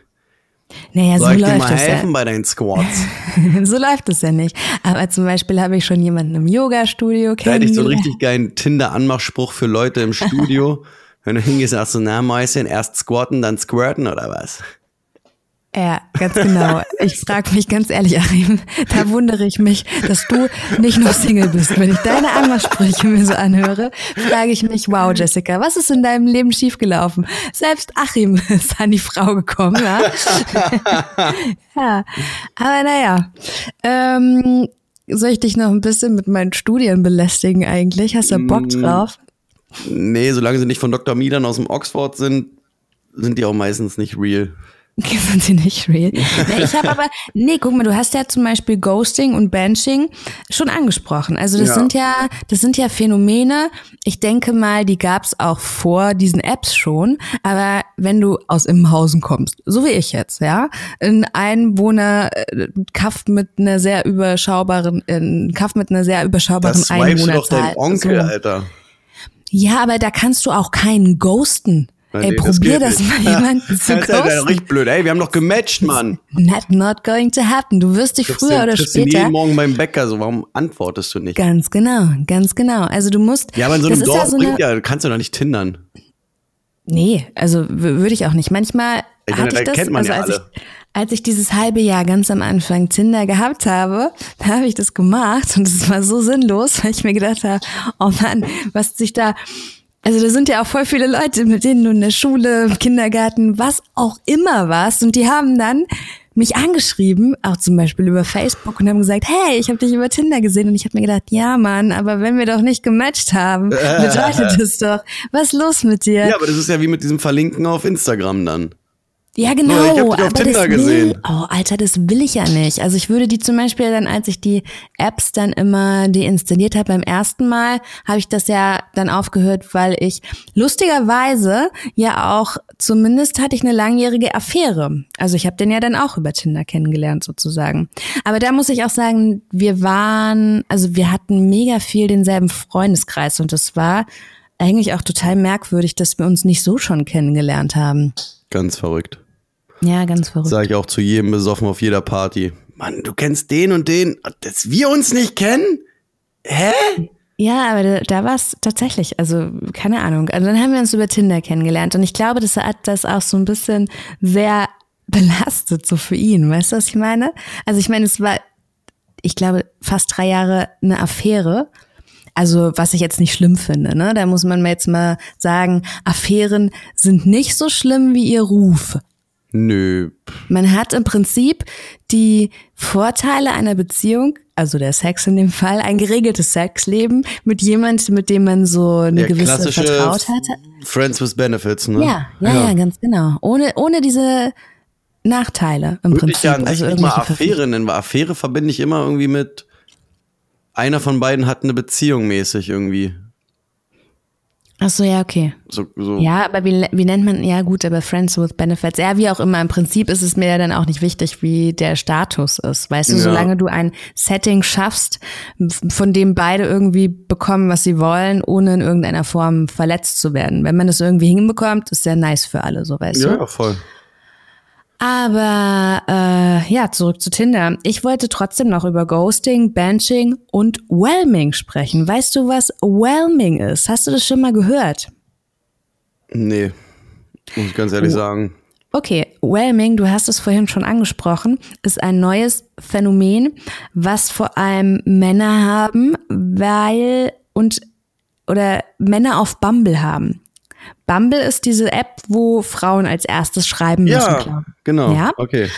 Naja, Soll so ich läuft dir mal helfen ja. bei deinen Squats? so läuft es ja nicht. Aber zum Beispiel habe ich schon jemanden im Yoga-Studio kennengelernt. Da hätte ich so einen richtig geilen Tinder-Anmachspruch für Leute im Studio. Wenn du hingehst, sagst du, na, Mäuschen, erst squatten, dann squirten oder was? Ja, ganz genau. Ich frage mich ganz ehrlich, Achim, da wundere ich mich, dass du nicht nur Single bist. Wenn ich deine Anmachsprüche mir so anhöre, frage ich mich, wow, Jessica, was ist in deinem Leben schiefgelaufen? Selbst Achim ist an die Frau gekommen, ja. ja, aber naja. Ähm, soll ich dich noch ein bisschen mit meinen Studien belästigen eigentlich? Hast du Bock mm, drauf? Nee, solange sie nicht von Dr. Milan aus dem Oxford sind, sind die auch meistens nicht real. Sind sie nicht real? ich habe aber, nee, guck mal, du hast ja zum Beispiel Ghosting und Benching schon angesprochen. Also das ja. sind ja, das sind ja Phänomene. Ich denke mal, die gab's auch vor diesen Apps schon. Aber wenn du aus Immenhausen kommst, so wie ich jetzt, ja, in Einwohner äh, Kaff mit einer sehr überschaubaren, in Kaff mit einer sehr überschaubaren das Einwohnerzahl. Das doch dein Onkel, so. Alter. Ja, aber da kannst du auch keinen ghosten. Ey, nee, probier das, das mal jemanden zu Das ist richtig blöd. Ey, wir haben doch gematcht, Mann. Not, not going to happen. Du wirst dich früher oder später. jeden Morgen beim Bäcker, so warum antwortest du nicht? Ganz genau, ganz genau. Also du musst. Ja, aber in so einem Dorf ja so bringt ja, kannst du doch nicht tindern. Nee, also würde ich auch nicht. Manchmal ich hatte ich das, kennt man also ja als alle. ich als ich dieses halbe Jahr ganz am Anfang Tinder gehabt habe, da habe ich das gemacht und es war so sinnlos, weil ich mir gedacht habe, oh Mann, was sich da also da sind ja auch voll viele Leute, mit denen du in der Schule, im Kindergarten, was auch immer warst. Und die haben dann mich angeschrieben, auch zum Beispiel über Facebook und haben gesagt, hey, ich habe dich über Tinder gesehen und ich habe mir gedacht, ja Mann, aber wenn wir doch nicht gematcht haben, bedeutet das doch, was ist los mit dir? Ja, aber das ist ja wie mit diesem Verlinken auf Instagram dann. Ja, genau. ich hab dich auf Tinder gesehen. oh, Alter, das will ich ja nicht. Also ich würde die zum Beispiel dann, als ich die Apps dann immer deinstalliert habe beim ersten Mal, habe ich das ja dann aufgehört, weil ich lustigerweise ja auch, zumindest hatte ich eine langjährige Affäre. Also ich habe den ja dann auch über Tinder kennengelernt sozusagen. Aber da muss ich auch sagen, wir waren, also wir hatten mega viel denselben Freundeskreis und es war eigentlich auch total merkwürdig, dass wir uns nicht so schon kennengelernt haben. Ganz verrückt. Ja, ganz verrückt. Sag ich auch zu jedem besoffen auf jeder Party. Mann, du kennst den und den, dass wir uns nicht kennen? Hä? Ja, aber da, da war es tatsächlich, also keine Ahnung. Also dann haben wir uns über Tinder kennengelernt und ich glaube, das hat das auch so ein bisschen sehr belastet so für ihn. Weißt du, was ich meine? Also ich meine, es war, ich glaube, fast drei Jahre eine Affäre. Also was ich jetzt nicht schlimm finde, ne? Da muss man jetzt mal sagen, Affären sind nicht so schlimm wie ihr Ruf. Nö. Man hat im Prinzip die Vorteile einer Beziehung, also der Sex in dem Fall, ein geregeltes Sexleben mit jemandem, mit dem man so eine ja, gewisse Vertrautheit hat. Friends with Benefits, ne? Ja, ja, ja, ja, ganz genau. Ohne, ohne diese Nachteile im Würde Prinzip. Ich ja also nicht mal Affäre nennen, weil Affäre verbinde ich immer irgendwie mit einer von beiden hat eine Beziehung mäßig irgendwie. Ach so, ja, okay. So, so. Ja, aber wie, wie nennt man, ja gut, aber Friends with Benefits, ja, wie auch immer, im Prinzip ist es mir ja dann auch nicht wichtig, wie der Status ist. Weißt du, ja. solange du ein Setting schaffst, von dem beide irgendwie bekommen, was sie wollen, ohne in irgendeiner Form verletzt zu werden. Wenn man das irgendwie hinbekommt, ist sehr nice für alle, so weißt ja, du. Ja, voll. Aber äh, ja, zurück zu Tinder. Ich wollte trotzdem noch über Ghosting, Benching und Whelming sprechen. Weißt du, was Whelming ist? Hast du das schon mal gehört? Nee, muss ich ganz ehrlich sagen. Okay, Whelming, du hast es vorhin schon angesprochen, ist ein neues Phänomen, was vor allem Männer haben, weil und oder Männer auf Bumble haben. Bumble ist diese App, wo Frauen als erstes schreiben müssen. Ja, genau. Ja? Okay.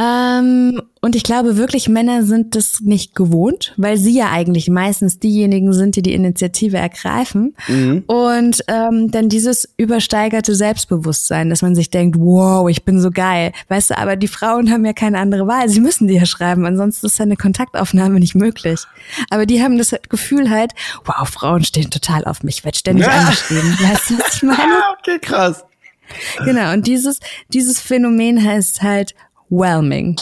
Ähm, und ich glaube wirklich, Männer sind das nicht gewohnt, weil sie ja eigentlich meistens diejenigen sind, die die Initiative ergreifen. Mhm. Und ähm, dann dieses übersteigerte Selbstbewusstsein, dass man sich denkt, wow, ich bin so geil. Weißt du, aber die Frauen haben ja keine andere Wahl. Sie müssen die ja schreiben, ansonsten ist eine Kontaktaufnahme nicht möglich. Aber die haben das Gefühl halt, wow, Frauen stehen total auf mich, wird ständig ja. angeschrieben. Weißt du, was ich meine? okay, krass. Genau, und dieses, dieses Phänomen heißt halt whelming.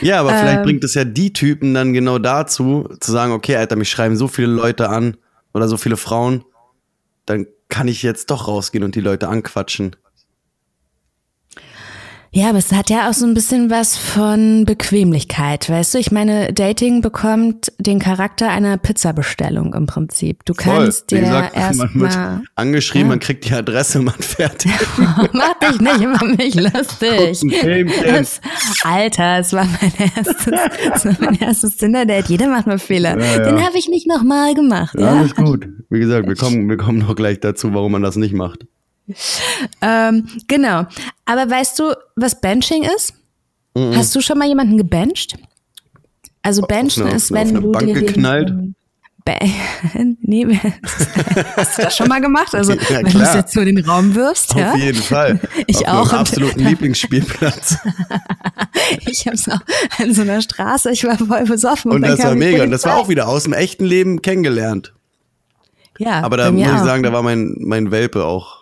Ja, aber vielleicht ähm, bringt es ja die Typen dann genau dazu, zu sagen, okay, Alter, mich schreiben so viele Leute an oder so viele Frauen, dann kann ich jetzt doch rausgehen und die Leute anquatschen. Ja, aber es hat ja auch so ein bisschen was von Bequemlichkeit, weißt du? Ich meine, Dating bekommt den Charakter einer Pizzabestellung im Prinzip. Du kannst dir erstmal angeschrieben, ja. man kriegt die Adresse, man fährt. Mach dich nicht über mich lustig. Das, Alter, es war mein erstes, es war mein erstes Tinder-Date. Jeder macht mal Fehler. Ja, ja. Den habe ich nicht nochmal gemacht. Ja, alles gut. Wie gesagt, wir kommen, wir kommen noch gleich dazu, warum man das nicht macht. Ähm, genau. Aber weißt du, was Benching ist? Mhm. Hast du schon mal jemanden gebencht? Also Benchen eine, ist, wenn du Bank dir geknallt. Den, nee, hast du das schon mal gemacht? Also, ja, wenn du es jetzt so in den Raum wirfst, Auf ja? jeden Fall. Ich Auf auch. absoluten Lieblingsspielplatz. ich hab's auch an so einer Straße, ich war voll besoffen. Und, und das war mega. Und das war auch wieder aus dem echten Leben kennengelernt. Ja. Aber da muss ich sagen, da war mein, mein Welpe auch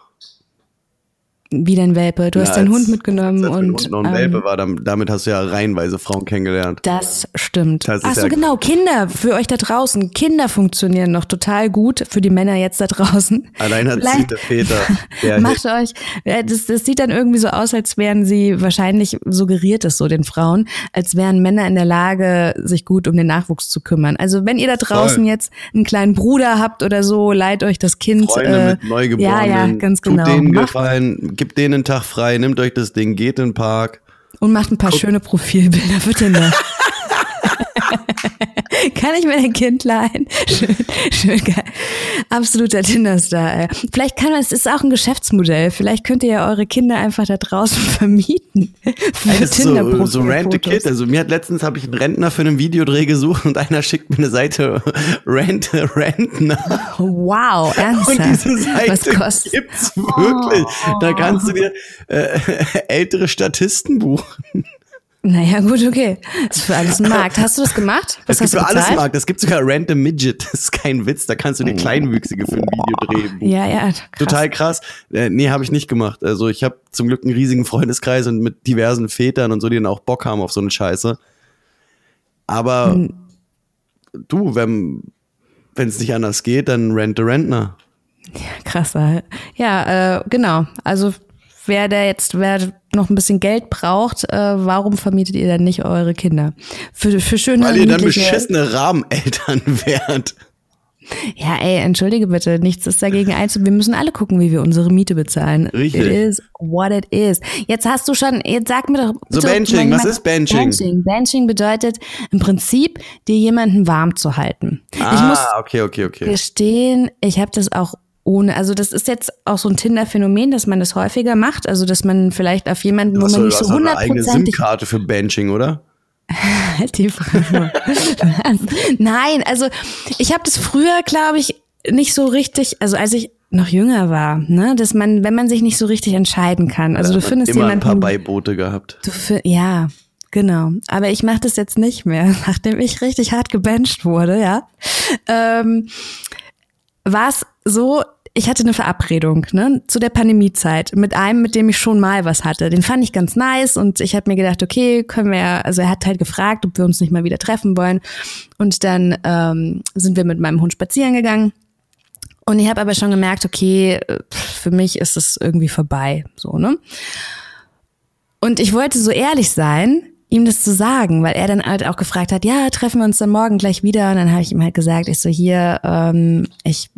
wie dein Welpe. Du ja, hast deinen Hund mitgenommen als und. Hund noch ein ähm, Welpe war, damit hast du ja reihenweise Frauen kennengelernt. Das stimmt. Das Ach so, ja genau. Kinder, für euch da draußen. Kinder funktionieren noch total gut für die Männer jetzt da draußen. Alleinerziehende Väter. Macht euch, das, das sieht dann irgendwie so aus, als wären sie, wahrscheinlich suggeriert es so den Frauen, als wären Männer in der Lage, sich gut um den Nachwuchs zu kümmern. Also wenn ihr da draußen Voll. jetzt einen kleinen Bruder habt oder so, leiht euch das Kind. Freunde äh, mit Neugeborenen. Ja, ja, ganz genau. Tut denen gefallen gibt denen einen Tag frei, nimmt euch das Ding, geht in den Park. Und macht ein paar Guck. schöne Profilbilder für Tinder. Kann ich mir ein Kind leihen? Schön, schön geil. Absoluter Tinder-Star. Ey. Vielleicht kann man, es ist auch ein Geschäftsmodell. Vielleicht könnt ihr ja eure Kinder einfach da draußen vermieten. Für so, so Rent a Kid. Also mir hat letztens habe ich einen Rentner für einen Videodreh gesucht und einer schickt mir eine Seite Rent Rentner. Wow, ernsthaft? Und diese Seite Was gibt's wirklich. Oh. Da kannst du dir äh, ältere Statisten buchen. Naja, gut, okay. Das ist für alles ein Markt. Hast du das gemacht? Was das gibt für alles ein Markt. Es gibt sogar Random Midget. Das ist kein Witz. Da kannst du dir Kleinwüchsige für ein Video drehen. Ja, ja. Krass. Total krass. Äh, nee, habe ich nicht gemacht. Also ich habe zum Glück einen riesigen Freundeskreis und mit diversen Vätern und so, die dann auch Bock haben auf so eine Scheiße. Aber hm. du, wenn es nicht anders geht, dann rent a Rentner. Ja, krasser. Ja, äh, genau. Also wer da jetzt, wer noch ein bisschen Geld braucht, äh, warum vermietet ihr dann nicht eure Kinder? Für, für schöne Weil ihr dann beschissene Rahmeneltern wärt. Ja, ey, entschuldige bitte, nichts ist dagegen einzu. Wir müssen alle gucken, wie wir unsere Miete bezahlen. Richtig. It is what it is. Jetzt hast du schon, jetzt sag mir doch. So Benching, was ist Benching? Benching? Benching bedeutet im Prinzip, dir jemanden warm zu halten. Ah, ich muss okay, okay, okay. gestehen, ich habe das auch ohne, also das ist jetzt auch so ein Tinder-Phänomen, dass man das häufiger macht, also dass man vielleicht auf jemanden, wo man nicht so hundertprozentig... eine SIM-Karte für Benching, oder? Die Frage. Nein, also ich habe das früher, glaube ich, nicht so richtig, also als ich noch jünger war, ne, dass man, wenn man sich nicht so richtig entscheiden kann, also ja, du findest immer jemanden, ein paar Beiboote gehabt. Du, ja, genau. Aber ich mache das jetzt nicht mehr, nachdem ich richtig hart gebencht wurde, ja. Ähm, war es so, ich hatte eine Verabredung ne, zu der Pandemiezeit mit einem, mit dem ich schon mal was hatte. Den fand ich ganz nice und ich habe mir gedacht, okay, können wir, also er hat halt gefragt, ob wir uns nicht mal wieder treffen wollen. Und dann ähm, sind wir mit meinem Hund spazieren gegangen. Und ich habe aber schon gemerkt, okay, für mich ist es irgendwie vorbei, so ne. Und ich wollte so ehrlich sein, ihm das zu sagen, weil er dann halt auch gefragt hat, ja, treffen wir uns dann morgen gleich wieder. Und dann habe ich ihm halt gesagt, ich so hier, ähm, ich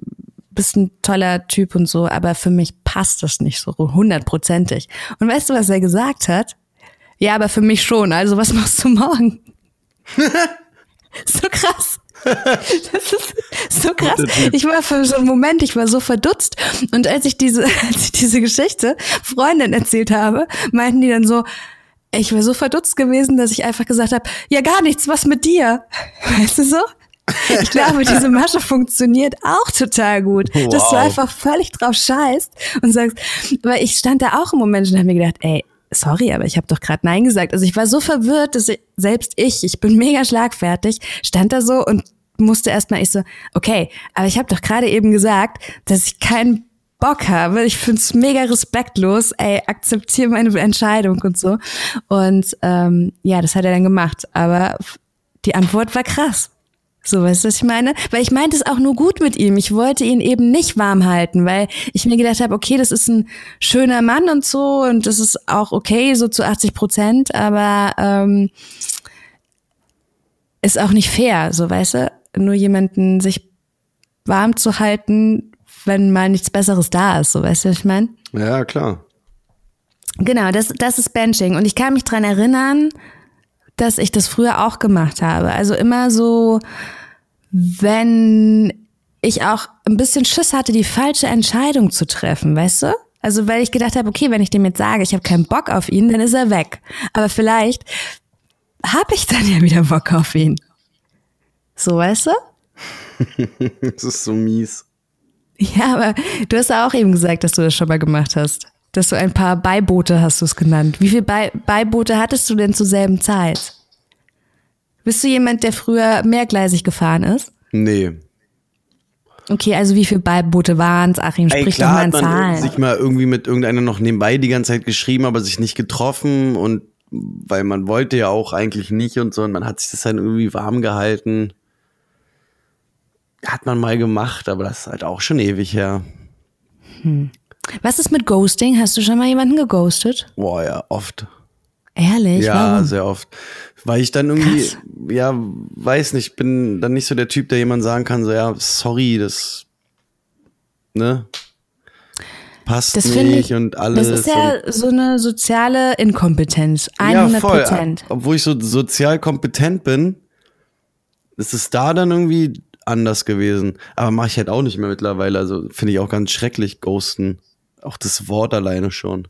bist ein toller Typ und so, aber für mich passt das nicht so hundertprozentig. Und weißt du, was er gesagt hat? Ja, aber für mich schon. Also was machst du morgen? so krass. Das ist so krass. Ich war für so einen Moment, ich war so verdutzt. Und als ich diese, als ich diese Geschichte Freundin erzählt habe, meinten die dann so, ich war so verdutzt gewesen, dass ich einfach gesagt habe, ja gar nichts, was mit dir? Weißt du so? Ich glaube, diese Masche funktioniert auch total gut, wow. dass du einfach völlig drauf scheißt und sagst, weil ich stand da auch im Moment und habe mir gedacht, ey, sorry, aber ich habe doch gerade Nein gesagt. Also ich war so verwirrt, dass ich, selbst ich, ich bin mega schlagfertig, stand da so und musste erstmal ich so, okay, aber ich habe doch gerade eben gesagt, dass ich keinen Bock habe. Ich find's mega respektlos. Ey, akzeptiere meine Entscheidung und so. Und ähm, ja, das hat er dann gemacht. Aber die Antwort war krass. So, weißt du, was ich meine? Weil ich meinte es auch nur gut mit ihm. Ich wollte ihn eben nicht warm halten, weil ich mir gedacht habe, okay, das ist ein schöner Mann und so und das ist auch okay, so zu 80 Prozent, aber ähm, ist auch nicht fair, so, weißt du? Nur jemanden sich warm zu halten, wenn mal nichts Besseres da ist, so, weißt du, was ich meine? Ja, klar. Genau, das, das ist Benching. Und ich kann mich dran erinnern, dass ich das früher auch gemacht habe. Also immer so, wenn ich auch ein bisschen Schiss hatte, die falsche Entscheidung zu treffen, weißt du? Also weil ich gedacht habe, okay, wenn ich dem jetzt sage, ich habe keinen Bock auf ihn, dann ist er weg. Aber vielleicht habe ich dann ja wieder Bock auf ihn. So, weißt du? das ist so mies. Ja, aber du hast ja auch eben gesagt, dass du das schon mal gemacht hast. Dass du ein paar Beiboote hast du es genannt. Wie viele Be Beiboote hattest du denn zur selben Zeit? Bist du jemand, der früher mehrgleisig gefahren ist? Nee. Okay, also wie viele Beiboote waren es, Achim? Ey, Sprich klar doch mal hat in man Zahlen. sich mal irgendwie mit irgendeiner noch nebenbei die ganze Zeit geschrieben, aber sich nicht getroffen und weil man wollte ja auch eigentlich nicht und so und man hat sich das dann irgendwie warm gehalten. Hat man mal gemacht, aber das ist halt auch schon ewig her. Was ist mit Ghosting? Hast du schon mal jemanden geghostet? Boah, ja, oft. Ehrlich? ja, Warum? sehr oft. Weil ich dann irgendwie, Krass. ja, weiß nicht, bin dann nicht so der Typ, der jemand sagen kann, so, ja, sorry, das, ne? Passt Das finde nicht ich, und alles. das ist ja so eine soziale Inkompetenz. Ja, 100 voll. Prozent. Obwohl ich so sozial kompetent bin, ist es da dann irgendwie anders gewesen. Aber mache ich halt auch nicht mehr mittlerweile. Also finde ich auch ganz schrecklich, Ghosten. Auch das Wort alleine schon.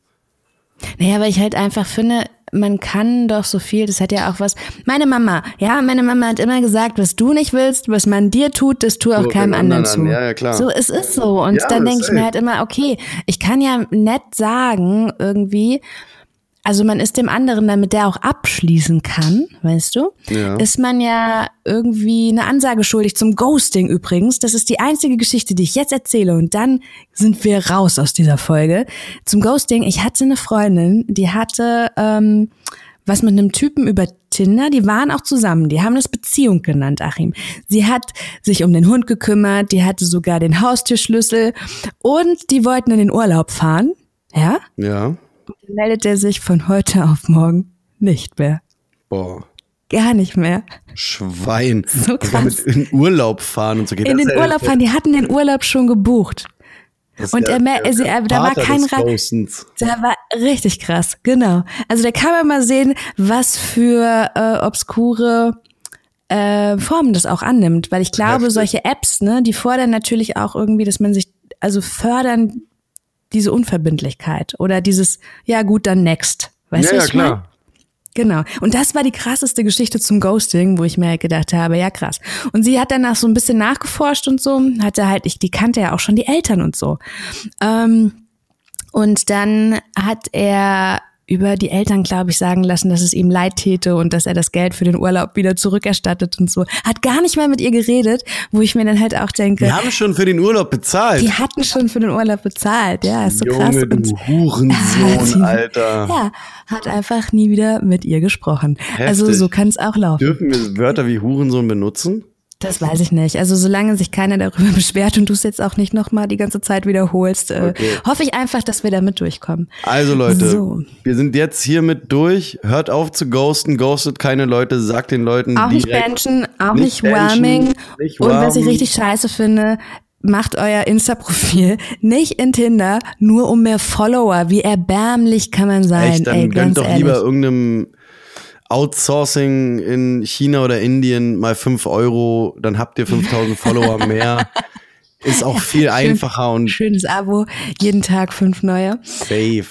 Naja, aber ich halt einfach finde, man kann doch so viel, das hat ja auch was. Meine Mama, ja, meine Mama hat immer gesagt, was du nicht willst, was man dir tut, das tu auch Tu keinem anderen zu. an. Ja, ja, klar. So, es ist so. Und Ja, dann denke ich mir halt immer, okay, ich kann ja nett sagen, irgendwie, also man ist dem anderen, damit der auch abschließen kann, weißt du, Ja. ist man ja irgendwie eine Ansage schuldig zum Ghosting übrigens. Das ist die einzige Geschichte, die ich jetzt erzähle und dann sind wir raus aus dieser Folge. Zum Ghosting, ich hatte eine Freundin, die hatte ähm, was mit einem Typen über Tinder, die waren auch zusammen, die haben das Beziehung genannt, Achim. Sie hat sich um den Hund gekümmert, die hatte sogar den Haustürschlüssel und die wollten in den Urlaub fahren, ja? Ja. Dann meldet er sich von heute auf morgen nicht mehr. Boah. Gar nicht mehr. Schwein. So Und damit krass. in Urlaub fahren und so geht In das den Urlaub fahren, die hatten den Urlaub schon gebucht. das und ja er der sie- er- da war kein Ghostens. Der war richtig krass, genau. Also da kann man mal sehen, was für äh, obskure äh, Formen das auch annimmt. Weil ich glaube, Heftig. solche Apps, ne, die fordern natürlich auch irgendwie, dass man sich, also fördern diese Unverbindlichkeit oder dieses, ja gut, dann next. Weißt Ja, du, ja, was mein? klar. Genau. Und das war die krasseste Geschichte zum Ghosting, wo ich mir halt gedacht habe, ja krass. Und sie hat danach so ein bisschen nachgeforscht und so, hatte halt, ich, die kannte ja auch schon die Eltern und so. Ähm, und dann hat er über die Eltern, glaube ich, sagen lassen, dass es ihm leid täte und dass er das Geld für den Urlaub wieder zurückerstattet und so. Hat gar nicht mehr mit ihr geredet, wo ich mir dann halt auch denke, Wir haben schon für den Urlaub bezahlt. die hatten schon für den Urlaub bezahlt. Ja, ist so Junge, krass. du Und- Hurensohn, Alter. ja, hat einfach nie wieder mit ihr gesprochen. Also Heftig. so kann es auch laufen. Dürfen wir Wörter wie Hurensohn benutzen? Das weiß ich nicht. Also solange sich keiner darüber beschwert und du es jetzt auch nicht nochmal die ganze Zeit wiederholst, äh, Okay. hoffe ich einfach, dass wir damit durchkommen. Also Leute, So. wir sind jetzt hiermit durch. Hört auf zu ghosten, ghostet keine Leute, sagt den Leuten Auch nicht direkt. benchen, auch Nicht nicht, whelming. nicht und was ich richtig scheiße finde, macht euer Insta-Profil nicht in Tinder, nur um mehr Follower. Wie erbärmlich kann man sein? Echt, dann Ey, gönnt doch ehrlich. lieber irgendeinem Outsourcing in China oder Indien mal 5 Euro, dann habt ihr 5000 Follower mehr. Ist auch viel einfacher und Schönes Abo, jeden Tag fünf neue. safe.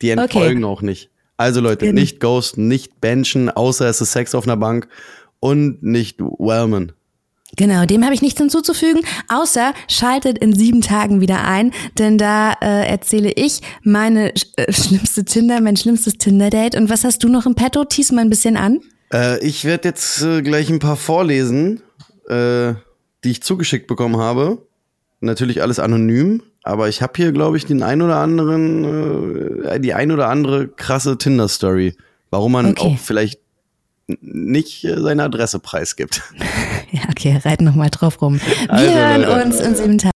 Die entfolgen auch nicht. Also Leute, Gen- nicht ghosten, nicht benchen, außer es ist Sex auf einer Bank und nicht whelmen. Genau, dem habe ich nichts hinzuzufügen, außer schaltet in sieben Tagen wieder ein, denn da äh, erzähle ich meine äh, schlimmste Tinder, mein schlimmstes Tinder-Date. Und was hast du noch im Petto? Tease mal ein bisschen an. Äh, ich werde jetzt äh, gleich ein paar vorlesen, äh, die ich zugeschickt bekommen habe. Natürlich alles anonym, aber ich habe hier, glaube ich, den ein oder anderen, äh, die ein oder andere krasse Tinder-Story, warum man Okay. auch vielleicht nicht äh, seine Adresse preisgibt. Ja, okay, reiten noch mal drauf rum. Wir Also, hören uns in sieben Tagen.